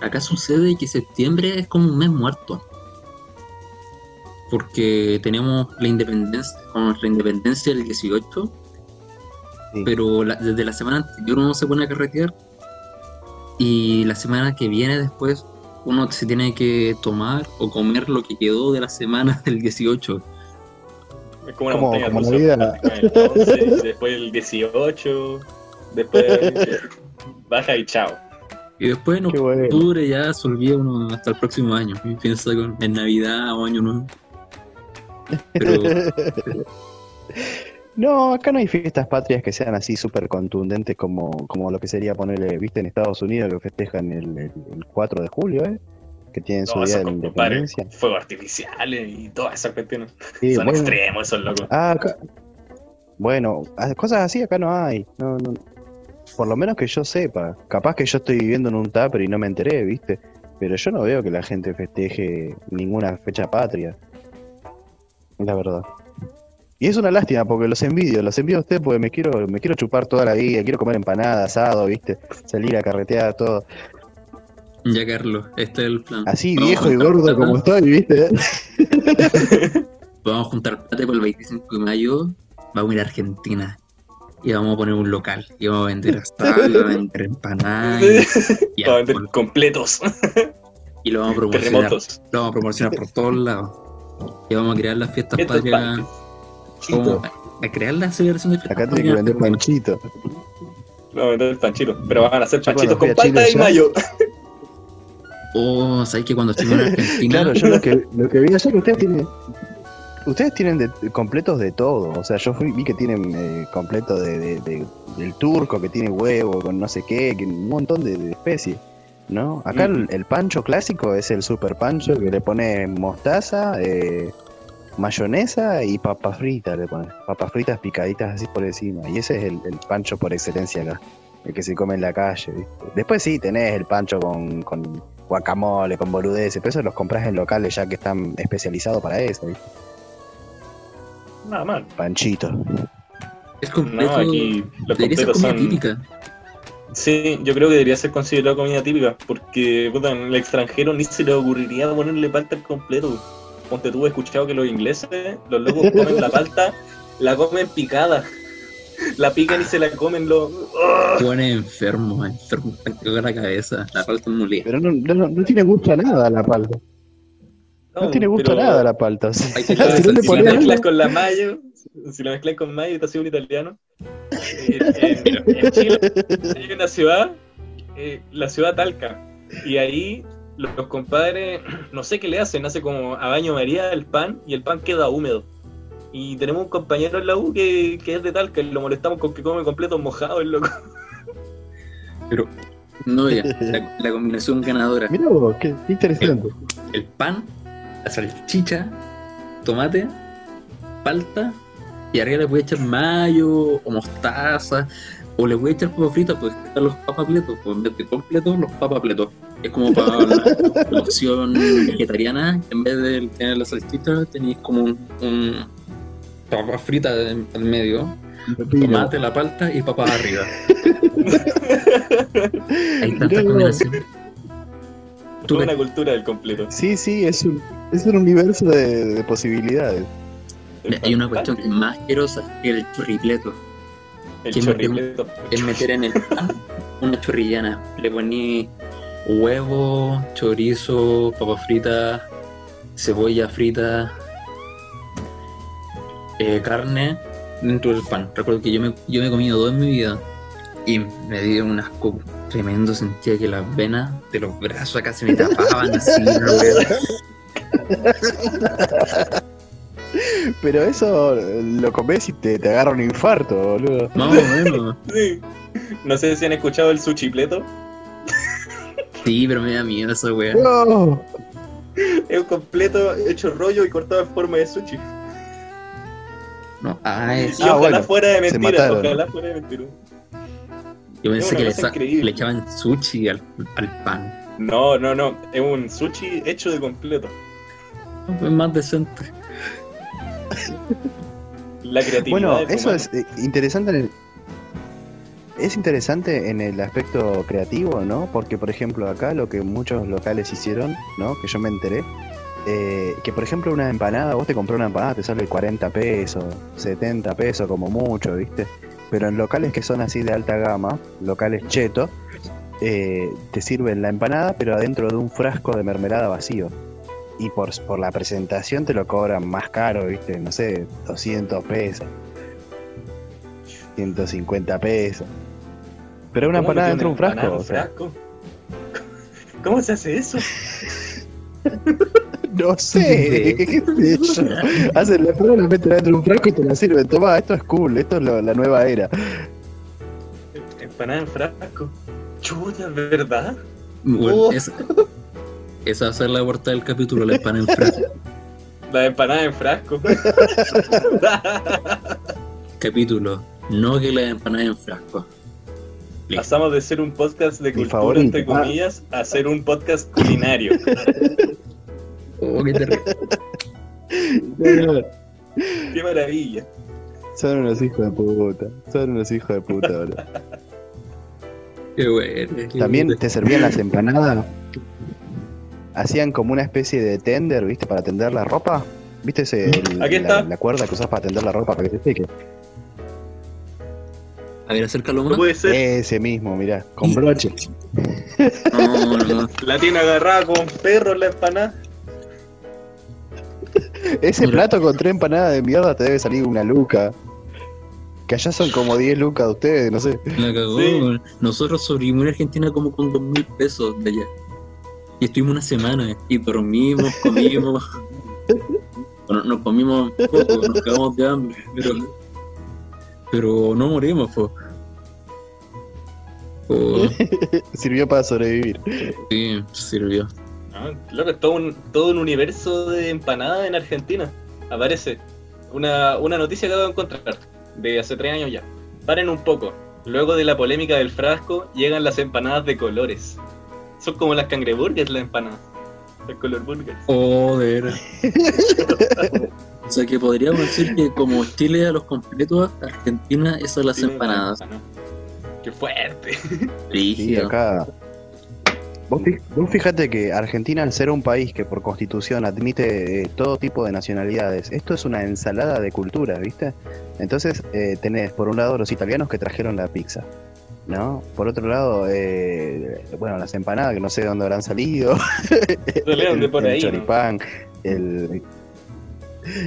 Acá sucede que septiembre es como un mes muerto. Porque tenemos la independencia, con la independencia del 18, Sí. pero la- desde la semana anterior uno se pone a carretear y la semana que viene después uno se tiene que tomar o comer lo que quedó de la semana del 18. Es como una Como- montaña como la rusa. El 11, después el 18, después baja y chao. Y después en bueno. octubre ya se olvida uno hasta el próximo año. Y piensa con, en Navidad o Año Nuevo. Pero No, acá no hay fiestas patrias que sean así súper contundentes como, como lo que sería ponerle, viste, en Estados Unidos que festejan el, el- el 4 de julio, ¿eh? Que tienen su día de la independencia. fuegos artificiales y todas esas cuestiones. Sí, Son bueno, extremos esos locos. ah, acá- bueno, cosas así acá no hay. No, no, por lo menos que yo sepa. Capaz que yo estoy viviendo en un tupper y no me enteré, viste. Pero yo no veo que la gente festeje ninguna fecha patria. La verdad. Y es una lástima porque los envidio, los envidio a ustedes porque me quiero, me quiero chupar toda la vida, quiero comer empanada, asado, viste, salir a carretear, todo. ya, Carlos, este es el plan. Así Vamos viejo y gordo plata, como estoy, viste. Vamos a juntar plata para el 25 de mayo. Vamos a ir a Argentina. Y vamos a poner un local. Y vamos a vender asado, y vamos a vender empanadas. Y, y Para vender completos, Y lo vamos a promocionar. terremotos. Lo vamos a promocionar por todos lados. Y vamos a crear las fiestas patrias. Vamos a, a crear la celebración de fiestas Acá tenés que vender panchito. Vamos a vender el panchito. Pero van a hacer panchitos con a palta y mayo. Oh, ¿sabes que cuando estuvimos en Argentina? Claro, yo lo que, lo que vi ayer que ustedes tienen. Ustedes tienen de- completos de todo. O sea, yo fui, vi que tienen eh, completo de, de- de- del turco, que tiene huevo, con no sé qué, que un montón de, especies. ¿No? Acá el, el pancho clásico es el super pancho que le pone mostaza, eh, mayonesa y papas fritas le pone. Papas fritas picaditas así por encima. Y ese es el, el pancho por excelencia acá. El que se come en la calle. ¿viste? Después sí, tenés el pancho con, con guacamole, con boludeces, pero eso los compras en locales ya que están especializados para eso, ¿viste? Nada mal. Es Panchito. completo. No, aquí los debería ser comida son. típica. Sí, yo creo que debería ser considerado comida típica, porque puta, en el extranjero ni se le ocurriría ponerle palta al completo. Ponte tú, he escuchado que los ingleses, los locos comen la palta, la comen picada. La pican y se la comen los... Pone enfermo, enfermo, está la cabeza. La falta molida. Pero no, no, no tiene gusto a nada la palta. No, tiene gusto pero nada la palta. Si, si no le Si mezclas con la mayo, si la mezclas con mayo te haces un italiano. Eh, eh, mira, en Chile hay una ciudad, eh, la ciudad Talca, y ahí los, los compadres, no sé qué le hacen, hace como a baño María el pan y el pan queda húmedo. Y tenemos un compañero en la U que, que es de Talca y lo molestamos con que come completos mojados, el loco. Pero, no, ya, la, la combinación ganadora. Mirá vos, qué, qué interesante. El pan, la salchicha, tomate, palta, y arriba le voy a echar mayo o mostaza, o le voy a echar papas fritas, pues están los papapletos, pues en vez de completos, los papapletos. Es como para la, la opción vegetariana, en vez de tener la salchicha, tenéis como un, un papas fritas en- al medio, tomate, la palta y papas arriba. Hay tanta Mirá Tú Toda una cultura del completo. Sí, sí, es un, es un universo de, de posibilidades. Hay una cuestión más asquerosa que el chorripleto. El que chorripleto. Es meter en el pan una chorrillana. Le poní huevo, chorizo, papas fritas, cebolla frita, eh, carne dentro del pan. Recuerdo que yo me, yo me he comido dos en mi vida y me dio un asco tremendo. Sentía que las venas de los brazos acá se me tapaban así. Pero eso lo comes y te, te agarra un infarto, boludo. Más o menos. Sí. No sé si han escuchado el suchipleto. Sí, pero me da miedo esa. No. Es un completo hecho rollo y cortado en forma de sushi. No, ah, es- Y Ah, ojalá bueno, fuera de mentira, ojalá fuera de mentira. Yo pensé que le, echaban sushi al, al pan. No, no, no. Es un sushi hecho de completo. Es más decente. La creatividad. Bueno, eso es eh, interesante en el, es interesante en el aspecto creativo, ¿no? Porque, por ejemplo, acá lo que muchos locales hicieron, ¿no? Que yo me enteré, eh, que por ejemplo una empanada, vos te comprás una empanada, te sale 40 pesos, 70 pesos como mucho, ¿viste? Pero en locales que son así de alta gama, locales cheto, eh, te sirven la empanada, pero adentro de un frasco de mermelada vacío. Y por, por la presentación te lo cobran más caro, ¿viste? No sé, 200 pesos. 150 pesos. Pero una ¿Cómo empanada dentro de un o sea, frasco? ¿Cómo se hace eso? no sé, qué sé yo. Hacen la empanada, la meten dentro de un frasco y te la sirven. Toma, esto es cool, esto es lo- la nueva era. Empanada en frasco. Chuta, ¿verdad? Bueno, Oh. esa, esa va a ser la portada del capítulo, la empanada en frasco. La empanada en frasco. Capítulo, no que la empanada en frasco. Listo. Pasamos de ser un podcast de Mi cultura, favorito. entre comillas, a ser un podcast culinario. Oh, qué terrible. ¡Qué maravilla! Son unos hijos de puta. Son unos hijos de puta, boludo. Qué bueno. qué También te servían las empanadas. Hacían como una especie de tender, ¿viste? Para tender la ropa. ¿Viste ese, el- Aquí la, está. la cuerda que usas para tender la ropa para que se seque? A ver, acércalo No más. puede ser. Ese mismo, mirá, con broche. No, no. La tiene agarrada con perro la empanada. Ese Mira. plato con tres empanadas de mierda te debe salir una luca. Que allá son como 10 lucas de ustedes, no sé. La cagó. Sí. Nosotros sobrevivimos en Argentina como con dos mil pesos de allá. Y estuvimos una semana y dormimos, comimos. bueno, nos comimos poco, nos cagamos de hambre, pero, pero no morimos, po. Oh, Sirvió para sobrevivir. sí, sirvió. Ah, claro, es todo un, todo un universo de empanadas en Argentina. Aparece una, una noticia que acabo de encontrar de hace tres años ya. Paren un poco. Luego de la polémica del frasco, llegan las empanadas de colores. Son como las cangreburgers las empanadas. Las color burgers. Joder. o sea que podríamos decir que como Chile a los completos, Argentina esas las Tienen empanadas. empanadas. Qué fuerte. Sí, acá. Vos, vos fíjate que Argentina, al ser un país que por constitución admite eh, todo tipo de nacionalidades, esto es una ensalada de cultura, ¿viste? Entonces eh, tenés por un lado los italianos que trajeron la pizza, ¿no? Por otro lado, eh, bueno, las empanadas que no sé de dónde habrán salido, de por el ahí. ¿no? choripán, el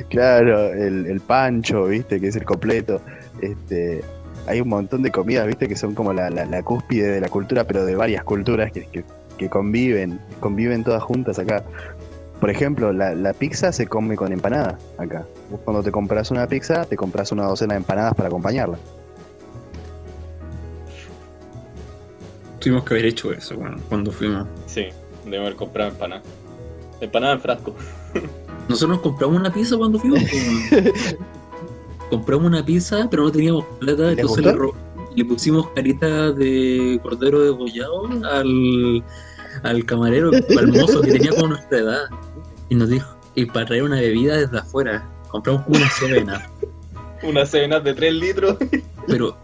claro, el, el pancho, viste, que es el completo. Este, hay un montón de comidas, viste, que son como la, la, la cúspide de la cultura, pero de varias culturas que, que, que conviven, conviven todas juntas acá. Por ejemplo, la, la pizza se come con empanada acá. Vos cuando te compras una pizza, te compras una docena de empanadas para acompañarla. Tuvimos que haber hecho eso bueno, cuando fuimos. Sí, debo haber comprado empanadas. Empanada en frasco. Nosotros nos compramos una pizza cuando fuimos. pues. compramos una pizza, pero no teníamos plata, ¿Les entonces le pusimos carita de cordero degollado al, al camarero, al mozo que tenía como nuestra edad. Y nos dijo, y para traer una bebida desde afuera, compramos una cena. Una cena de 3 litros. Pero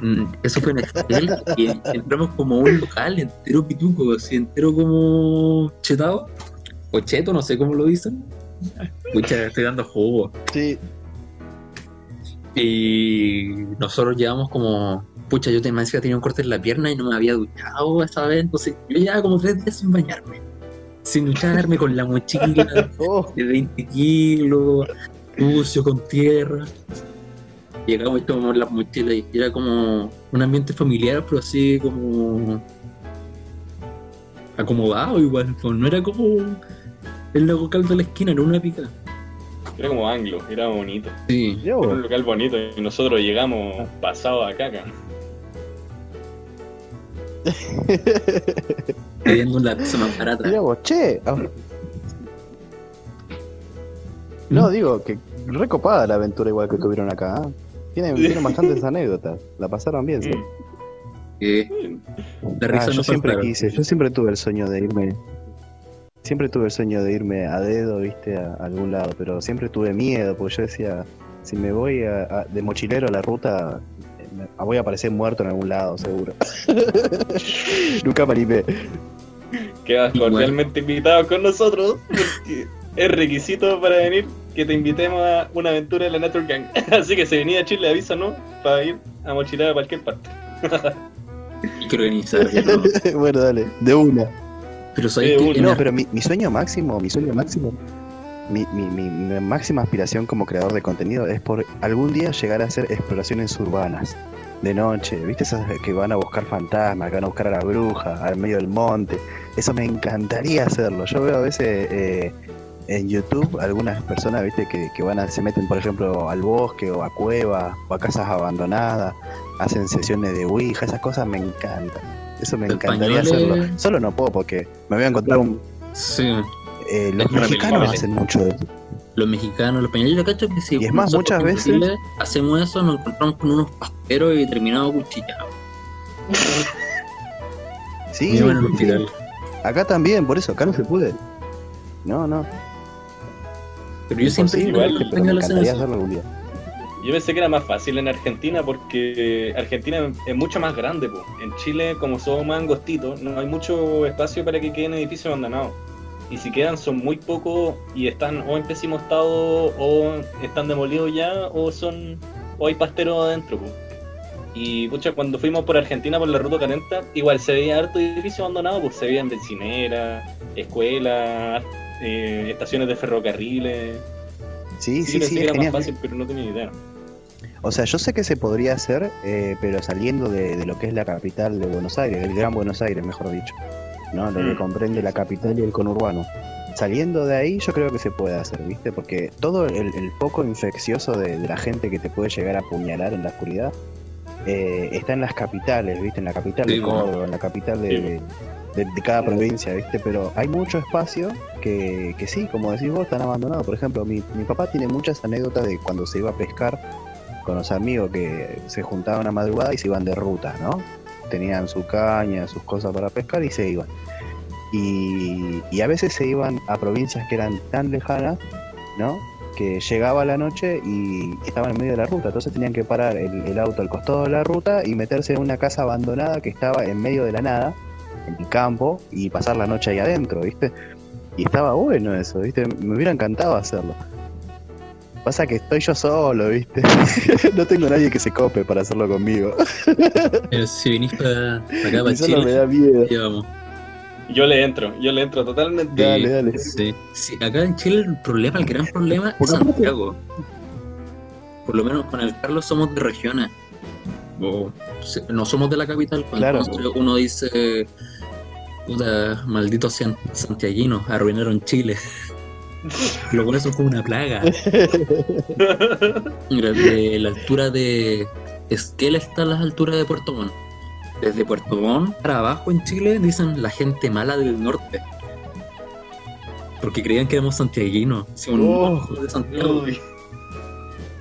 mm, eso fue en Excel y entramos como a un local entero pituco, así entero como chetado. O cheto, no sé cómo lo dicen. Pucha, estoy dando jugo. Sí. Y nosotros llevamos como. Pucha, yo te me decía que tenía un corte en la pierna y no me había duchado esa vez. Entonces, yo llevaba como tres días sin bañarme. Sin ducharme, con la mochila Oh, de 20 kilos, sucio, con tierra. Llegamos y tomamos las mochilas y era como un ambiente familiar, pero así como acomodado igual, pues, no era como el local de la esquina, era una pica. Era como anglo, era bonito. Sí, Era un local bonito y nosotros llegamos pasados a caca. Pidiendo la pizza más barata. Vos, che. ah. No, digo que recopada la aventura igual que tuvieron acá. ¿ah? Tienen, tienen bastantes anécdotas. La pasaron bien, sí. La Ah, risa yo no siempre quise, yo siempre tuve el sueño de irme. Siempre tuve el sueño de irme a dedo, viste, a algún lado, pero siempre tuve miedo, porque yo decía, si me voy a- a- de mochilero a la ruta, voy a aparecer muerto en algún lado, seguro. Nunca me animé. Quedas cordialmente invitado con nosotros porque es requisito para venir que te invitemos a una aventura de la Nature Gang. Así que si venía a Chile, avísanos para ir a mochilar a cualquier parte. Hay que organizarlo. bueno, dale, de una. Pero sabes Eh, que No, pero mi, mi sueño máximo, mi sueño máximo, mi, mi, mi- máxima aspiración como creador de contenido es por algún día llegar a hacer exploraciones urbanas. De noche, ¿viste? Esas que van a buscar fantasmas, que van a buscar a la bruja, al medio del monte. Eso me encantaría hacerlo. Yo veo a veces eh, en YouTube algunas personas, ¿viste? Que, que van a, se meten, por ejemplo, al bosque o a cuevas o a casas abandonadas, hacen sesiones de Ouija, esas cosas me encantan. Eso me encantaría españoles- hacerlo. Solo no puedo porque me voy a encontrar un, Sí, eh, los mexicanos hacen mucho de eso. los mexicanos, los españoles, yo cacho que si Y es más, muchas en veces- Chile hacemos eso, nos encontramos con unos pasteros y terminamos cuchillados. Sí, llevan al sí, acá también, por eso, acá no se puede. No, no. Pero yo siempre imposible, digo que igual, pero me encantaría hacerlo algún día. Yo pensé que era más fácil en Argentina porque Argentina es mucho más grande. po. En Chile, como somos más angostitos, no hay mucho espacio para que queden edificios abandonados. Y si quedan son muy pocos y están o en pésimo estado o están demolidos ya o son o hay pasteros adentro. Y pucha, cuando fuimos por Argentina por la ruta 40, igual se veía harto edificio abandonado, pues se veían bencineras, escuelas, eh, estaciones de ferrocarriles. Sí, Sí, sí, sí, era más genial. fácil, pero no tenía idea. O sea, yo sé que se podría hacer, eh, pero saliendo de, de lo que es la capital de Buenos Aires, del Gran Buenos Aires, mejor dicho. ¿No? Lo que Mm. comprende la capital y el conurbano. Saliendo de ahí, yo creo que se puede hacer, ¿viste? Porque todo el, el poco infeccioso de, de la gente que te puede llegar a apuñalar en la oscuridad eh, está en las capitales, ¿viste? En la capital Sí, de bueno. Córdoba, en la capital de, Sí, de- de- de cada provincia, ¿viste? Pero hay mucho espacio que, que sí, como decís vos, están abandonados. Por ejemplo, mi, mi papá tiene muchas anécdotas de cuando se iba a pescar con los amigos que se juntaban a madrugada y se iban de ruta, ¿no? Tenían su caña, sus cosas para pescar y se iban. Y, a veces se iban a provincias que eran tan lejanas, ¿no? Que llegaba la noche y estaban en medio de la ruta, entonces tenían que parar el, el auto al costado de la ruta y meterse en una casa abandonada que estaba en medio de la nada, en el campo, y pasar la noche ahí adentro, ¿viste? Y estaba bueno eso, ¿viste? Me hubiera encantado hacerlo. Pasa que estoy yo solo, ¿viste? no tengo nadie que se cope para hacerlo conmigo. Pero si viniste para acá, para solo me Chile, da miedo. ya vamos. Yo le entro, yo le entro totalmente. Dale, dale. Sí. Sí, acá en Chile el problema, el gran problema es Santiago. Por lo menos con el Carlos somos de regiones. No somos de la capital. Claro. Entonces uno dice, puta, malditos san- santiaguinos, arruinaron Chile. Lo cual eso es como una plaga. Mira, de la altura de Esquel está a las alturas de Puerto Montt. Desde Puerto Montt para abajo en Chile dicen la gente mala del norte. Porque creían que éramos santiaguinos. Si un- Oh. de Santiago, Uy.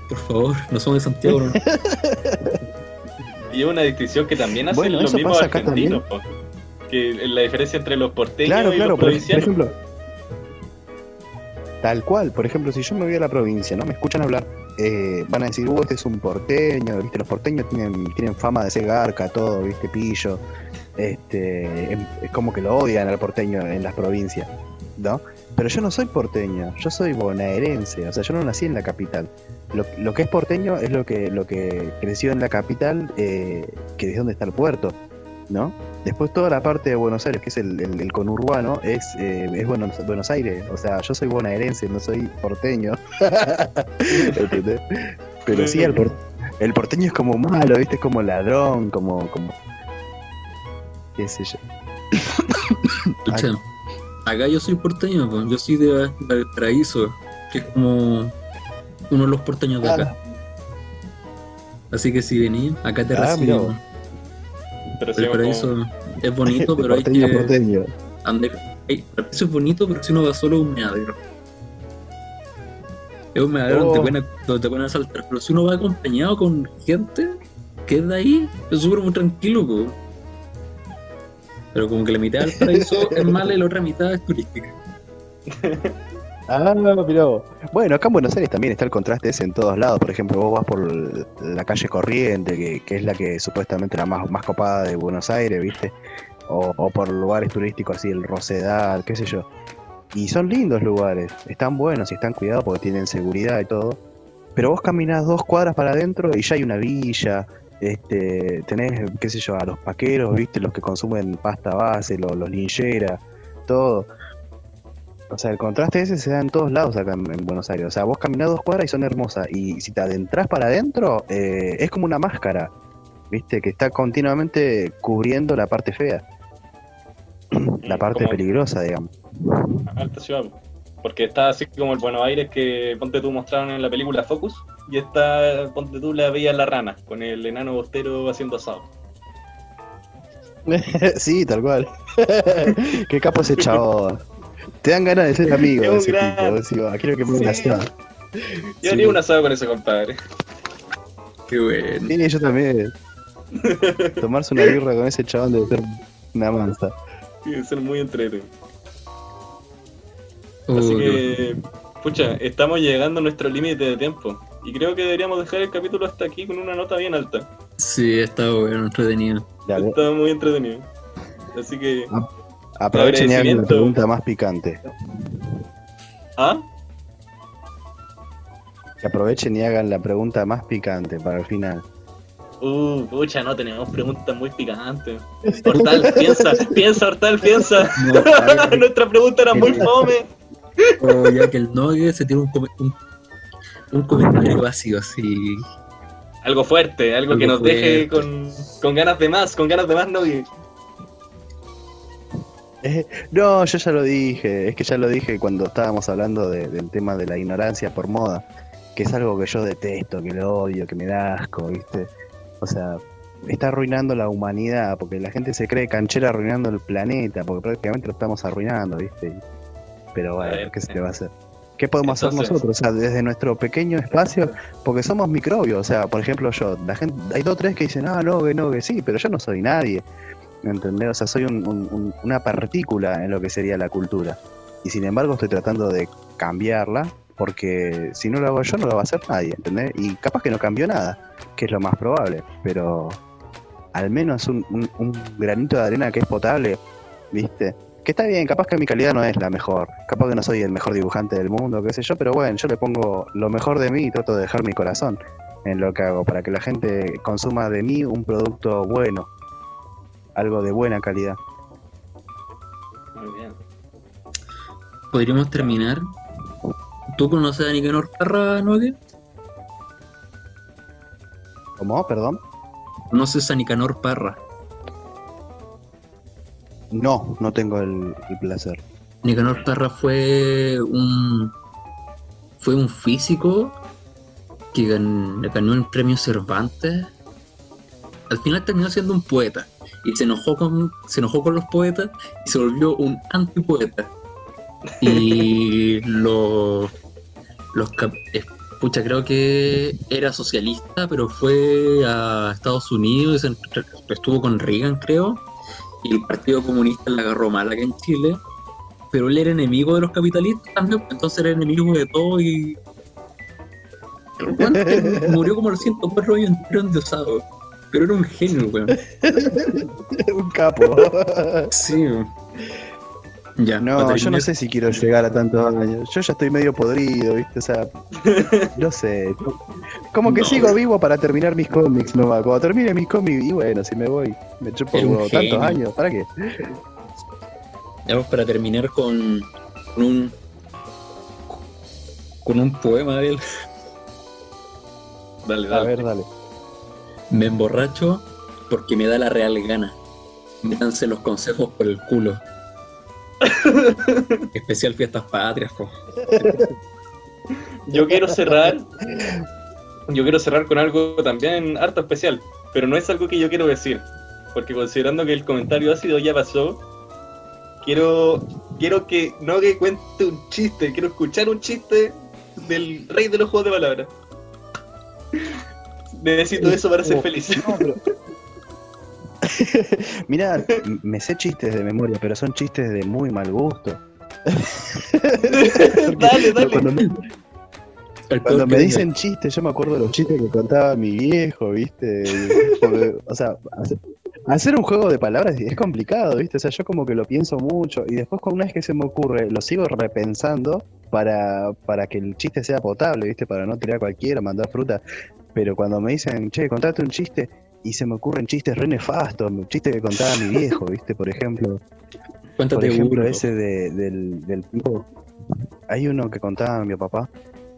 por favor, no somos de Santiago. no. Y es una distinción que también hacen Bueno, los mismos argentinos. Que la diferencia entre los porteños Claro, y claro, los por, por provincianos. ejemplo. Tal cual, por ejemplo, si yo me voy a la provincia, ¿no? Me escuchan hablar, eh, van a decir, uh, este es un porteño, ¿viste? Los porteños tienen, tienen fama de ser garca, todo, ¿viste? Pillo. Este, em- es como que lo odian al porteño en las provincias, ¿no? Pero yo no soy porteño, yo soy bonaerense, o sea, yo no nací en la capital. Lo, lo que es porteño es lo que, lo que creció en la capital, eh, que es donde está el puerto, ¿no? Después toda la parte de Buenos Aires, que es el, el- el conurbano, es, eh, es Buenos, Buenos Aires. O sea, yo soy bonaerense, no soy porteño. ¿Entendés? Pero sí, el, por- el porteño es como malo, ¿viste? Es como ladrón, como... como qué sé yo. Escucha, acá yo soy porteño, pues, yo soy de Valparaíso, que es como uno de los porteños de acá. Así que si venís, acá te Ah, recibo. Pero como- Valparaíso es bonito, pero hay que porteño. Hay, Valparaíso es bonito, pero si uno va solo es un meadero. Es un meadero donde, Oh. donde te pueden asaltar, pero si uno va acompañado con gente que es de ahí, es súper muy tranquilo, po. Pero como que la mitad del paraíso es mala y la otra mitad es turística. Ah, vos. Bueno, acá en Buenos Aires también está el contraste ese en todos lados. Por ejemplo, vos vas por la calle Corriente, que, que es la que supuestamente la más, más copada de Buenos Aires, ¿viste? O, por lugares turísticos así, el Rosedal, qué sé yo. Y son lindos lugares, están buenos y están cuidados porque tienen seguridad y todo. Pero vos caminás dos cuadras para adentro y ya hay una villa, Este, tenés, qué sé yo, a los paqueros, viste, los que consumen pasta base, los, los todo. O sea, el contraste ese se da en todos lados acá en, en Buenos Aires. O sea, vos caminás dos cuadras y son hermosas. Y si te adentras para adentro, eh, es como una máscara, viste, que está continuamente cubriendo la parte fea. La parte Como peligrosa, digamos. Alta ciudad. Porque está así como el Buenos Aires que ponte tú mostraron en la película Focus. Y está, ponte tú la Villa la Rana, con el enano bostero haciendo asado. sí, tal cual. Qué capo ese chabón. Te dan ganas de ser amigo de ese gran- tipo. Decís, "Ah, quiero que me Sí. una asado". Yo haría un asado con ese compadre. Qué bueno. Sí, yo también. Tomarse una birra con ese chabón debe ser una mansa. Debe ser muy entretenido. Oh, Así que, pucha, estamos llegando a nuestro límite de tiempo. Y creo que deberíamos dejar el capítulo hasta aquí con una nota bien alta. Sí, está bueno, entretenido. Dale, Está muy entretenido. Así que. Aprovechen y hagan la agradecimiento. pregunta más picante. ¿Ah? Que aprovechen y hagan la pregunta más picante para el final. Uh, pucha, no tenemos preguntas muy picantes. Hortal, piensa, piensa, Hortal, piensa. No, Nuestra pregunta era muy fome. oh, ya que el Nogue se tiene un, come- un, un comentario vacío así. Algo fuerte, algo, Algo que nos deje con, con ganas de más, con ganas de más, no. No, yo ya lo dije. Es que ya lo dije cuando estábamos hablando de- del tema de la ignorancia por moda. Que es algo que yo detesto, que lo odio, que me da asco, ¿viste? O sea, está arruinando la humanidad. Porque la gente se cree canchera arruinando el planeta. Porque prácticamente lo estamos arruinando, ¿viste? Pero bueno, ¿qué se le va a hacer? ¿Qué podemos Entonces- hacer nosotros? O sea, desde nuestro pequeño espacio, porque somos microbios. O sea, por ejemplo, yo, la gente, hay dos o tres que dicen, ah, no, que no, que sí, pero yo no soy nadie. ¿Entendés? O sea, soy un- una partícula en lo que sería la cultura. Y sin embargo, estoy tratando de cambiarla, porque si no lo hago yo, no lo va a hacer nadie, ¿entendés? Y capaz que no cambió nada, que es lo más probable, pero al menos un, un- un granito de arena que es potable, ¿viste? Que está bien, capaz que mi calidad no es la mejor, capaz que no soy el mejor dibujante del mundo, qué sé yo, pero bueno, yo le pongo lo mejor de mí y trato de dejar mi corazón en lo que hago, para que la gente consuma de mí un producto bueno, algo de buena calidad. Muy bien. Podríamos terminar. ¿Tú conoces a Nicanor Parra, Nogue? ¿Cómo? Perdón. ¿Conoces a Nicanor Parra? No, no tengo el, el placer. Nicanor Parra fue un fue un físico que gan- ganó el premio Cervantes. Al final terminó siendo un poeta y se enojó con se enojó con los poetas y se volvió un antipoeta. Y los los eh, pucha, creo que era socialista, pero fue a Estados Unidos y se estuvo con Reagan, creo. Y el Partido Comunista le agarró mal acá en Chile pero él era enemigo de los capitalistas también, pues, entonces era enemigo de todo y. Murió como a los 104 años entero endiosado. Pero era un genio, weón. un capo. Sí, weón. Ya, No, yo no sé si quiero llegar a tantos años. Yo ya estoy medio podrido, ¿viste? O sea, no sé. Como que No. sigo vivo para terminar mis cómics, no va. Cuando termine mis cómics, y bueno, si me voy, me chupo tantos genio. años. ¿Para qué? Ya, pues, para terminar con, con un. con un poema de él. Dale, A dale. ver, dale. Me emborracho porque me da la real gana. Métanse los consejos por el culo. Especial fiestas patrias, po. Yo quiero cerrar. Yo quiero cerrar con algo también harto especial. Pero no es algo que yo quiero decir. Porque considerando que el comentario ácido ya pasó. Quiero. Quiero que no que cuente un chiste. Quiero escuchar un chiste del rey de los juegos de palabras. Necesito eso para ser feliz. No, pero... Mira, me sé chistes de memoria, pero son chistes de muy mal gusto. dale, dale. Cuando me, Cuando dicen chistes, yo me acuerdo de los chistes que contaba mi viejo, ¿viste? Porque, o sea, hacer, hacer un juego de palabras es complicado, ¿viste? O sea, yo como que lo pienso mucho y después con una vez que se me ocurre, lo sigo repensando para, para que el chiste sea potable, ¿viste? Para no tirar cualquiera, mandar fruta. Pero cuando me dicen, che, contate un chiste, y se me ocurren chistes re nefastos, chistes que contaba mi viejo, ¿viste? Por ejemplo, por Cuéntate ejemplo uno. ese de- del, del tipo. Hay uno que contaba mi papá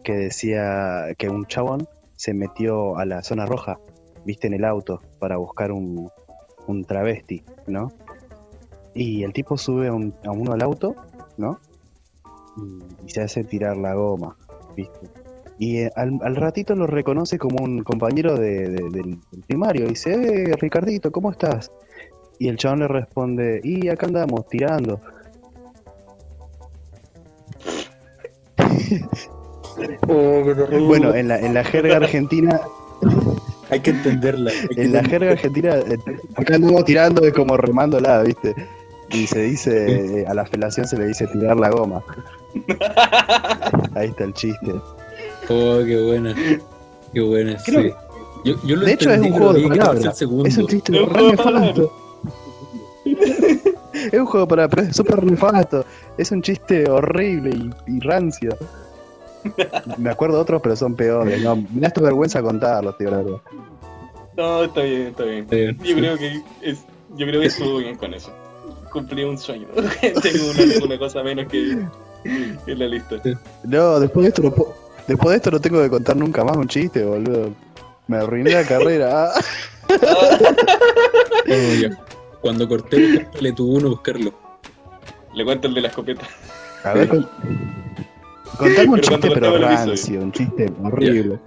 que decía que un chabón se metió a la zona roja, viste, en el auto para buscar un, un travesti, ¿no? Y el tipo sube a, un- a uno al auto, ¿no? Y, y se hace tirar la goma, ¿viste? Y eh, al, al ratito lo reconoce como un compañero de- de- del, del primario. Y dice, eh, Ricardito, ¿cómo estás? Y el chabón le responde, y acá andamos, tirando. Bueno, en la, en la jerga argentina, Hay que entenderla. hay que en la jerga argentina, eh, acá andamos tirando es como remándola, ¿viste? Y se dice, eh, a la felación se le dice tirar la goma. Ahí está el chiste. Oh, qué buena. Qué buena, Creo sí. Yo, yo lo De hecho, es un juego de palabras. Es un chiste Es un juego de palabras. nefasto. Es un juego para pero es súper nefasto. Es un chiste horrible y, y rancio. Me acuerdo de otros, pero son peores. No, me da hasta vergüenza contarlos, tío, la verdad. No, está bien, está bien. Está bien, Yo sí. creo que es, yo creo que estuvo bien con eso. Cumplí un sueño. Tengo una, una cosa menos que que en la lista. No, después de esto no puedo- después de esto no tengo que contar nunca más un chiste, boludo. Me arruiné la carrera. Ah. Cuando cortemos, le tuvo uno a buscarlo. Le cuento el de la escopeta. A ver, con- contame un Pero chiste, pero rancio, un chiste horrible.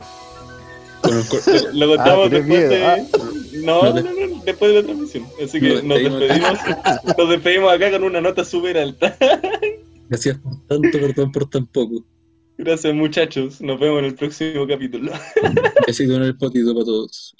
Lo contamos Ah, después miedo. Ah. de. No, no, no, no, después de la transmisión. Así que Nos nos despedimos. despedimos. Nos despedimos acá con una nota súper alta. Gracias por tanto, perdón por tan poco. Gracias, muchachos. Nos vemos en el próximo capítulo. Besito en el potito para todos.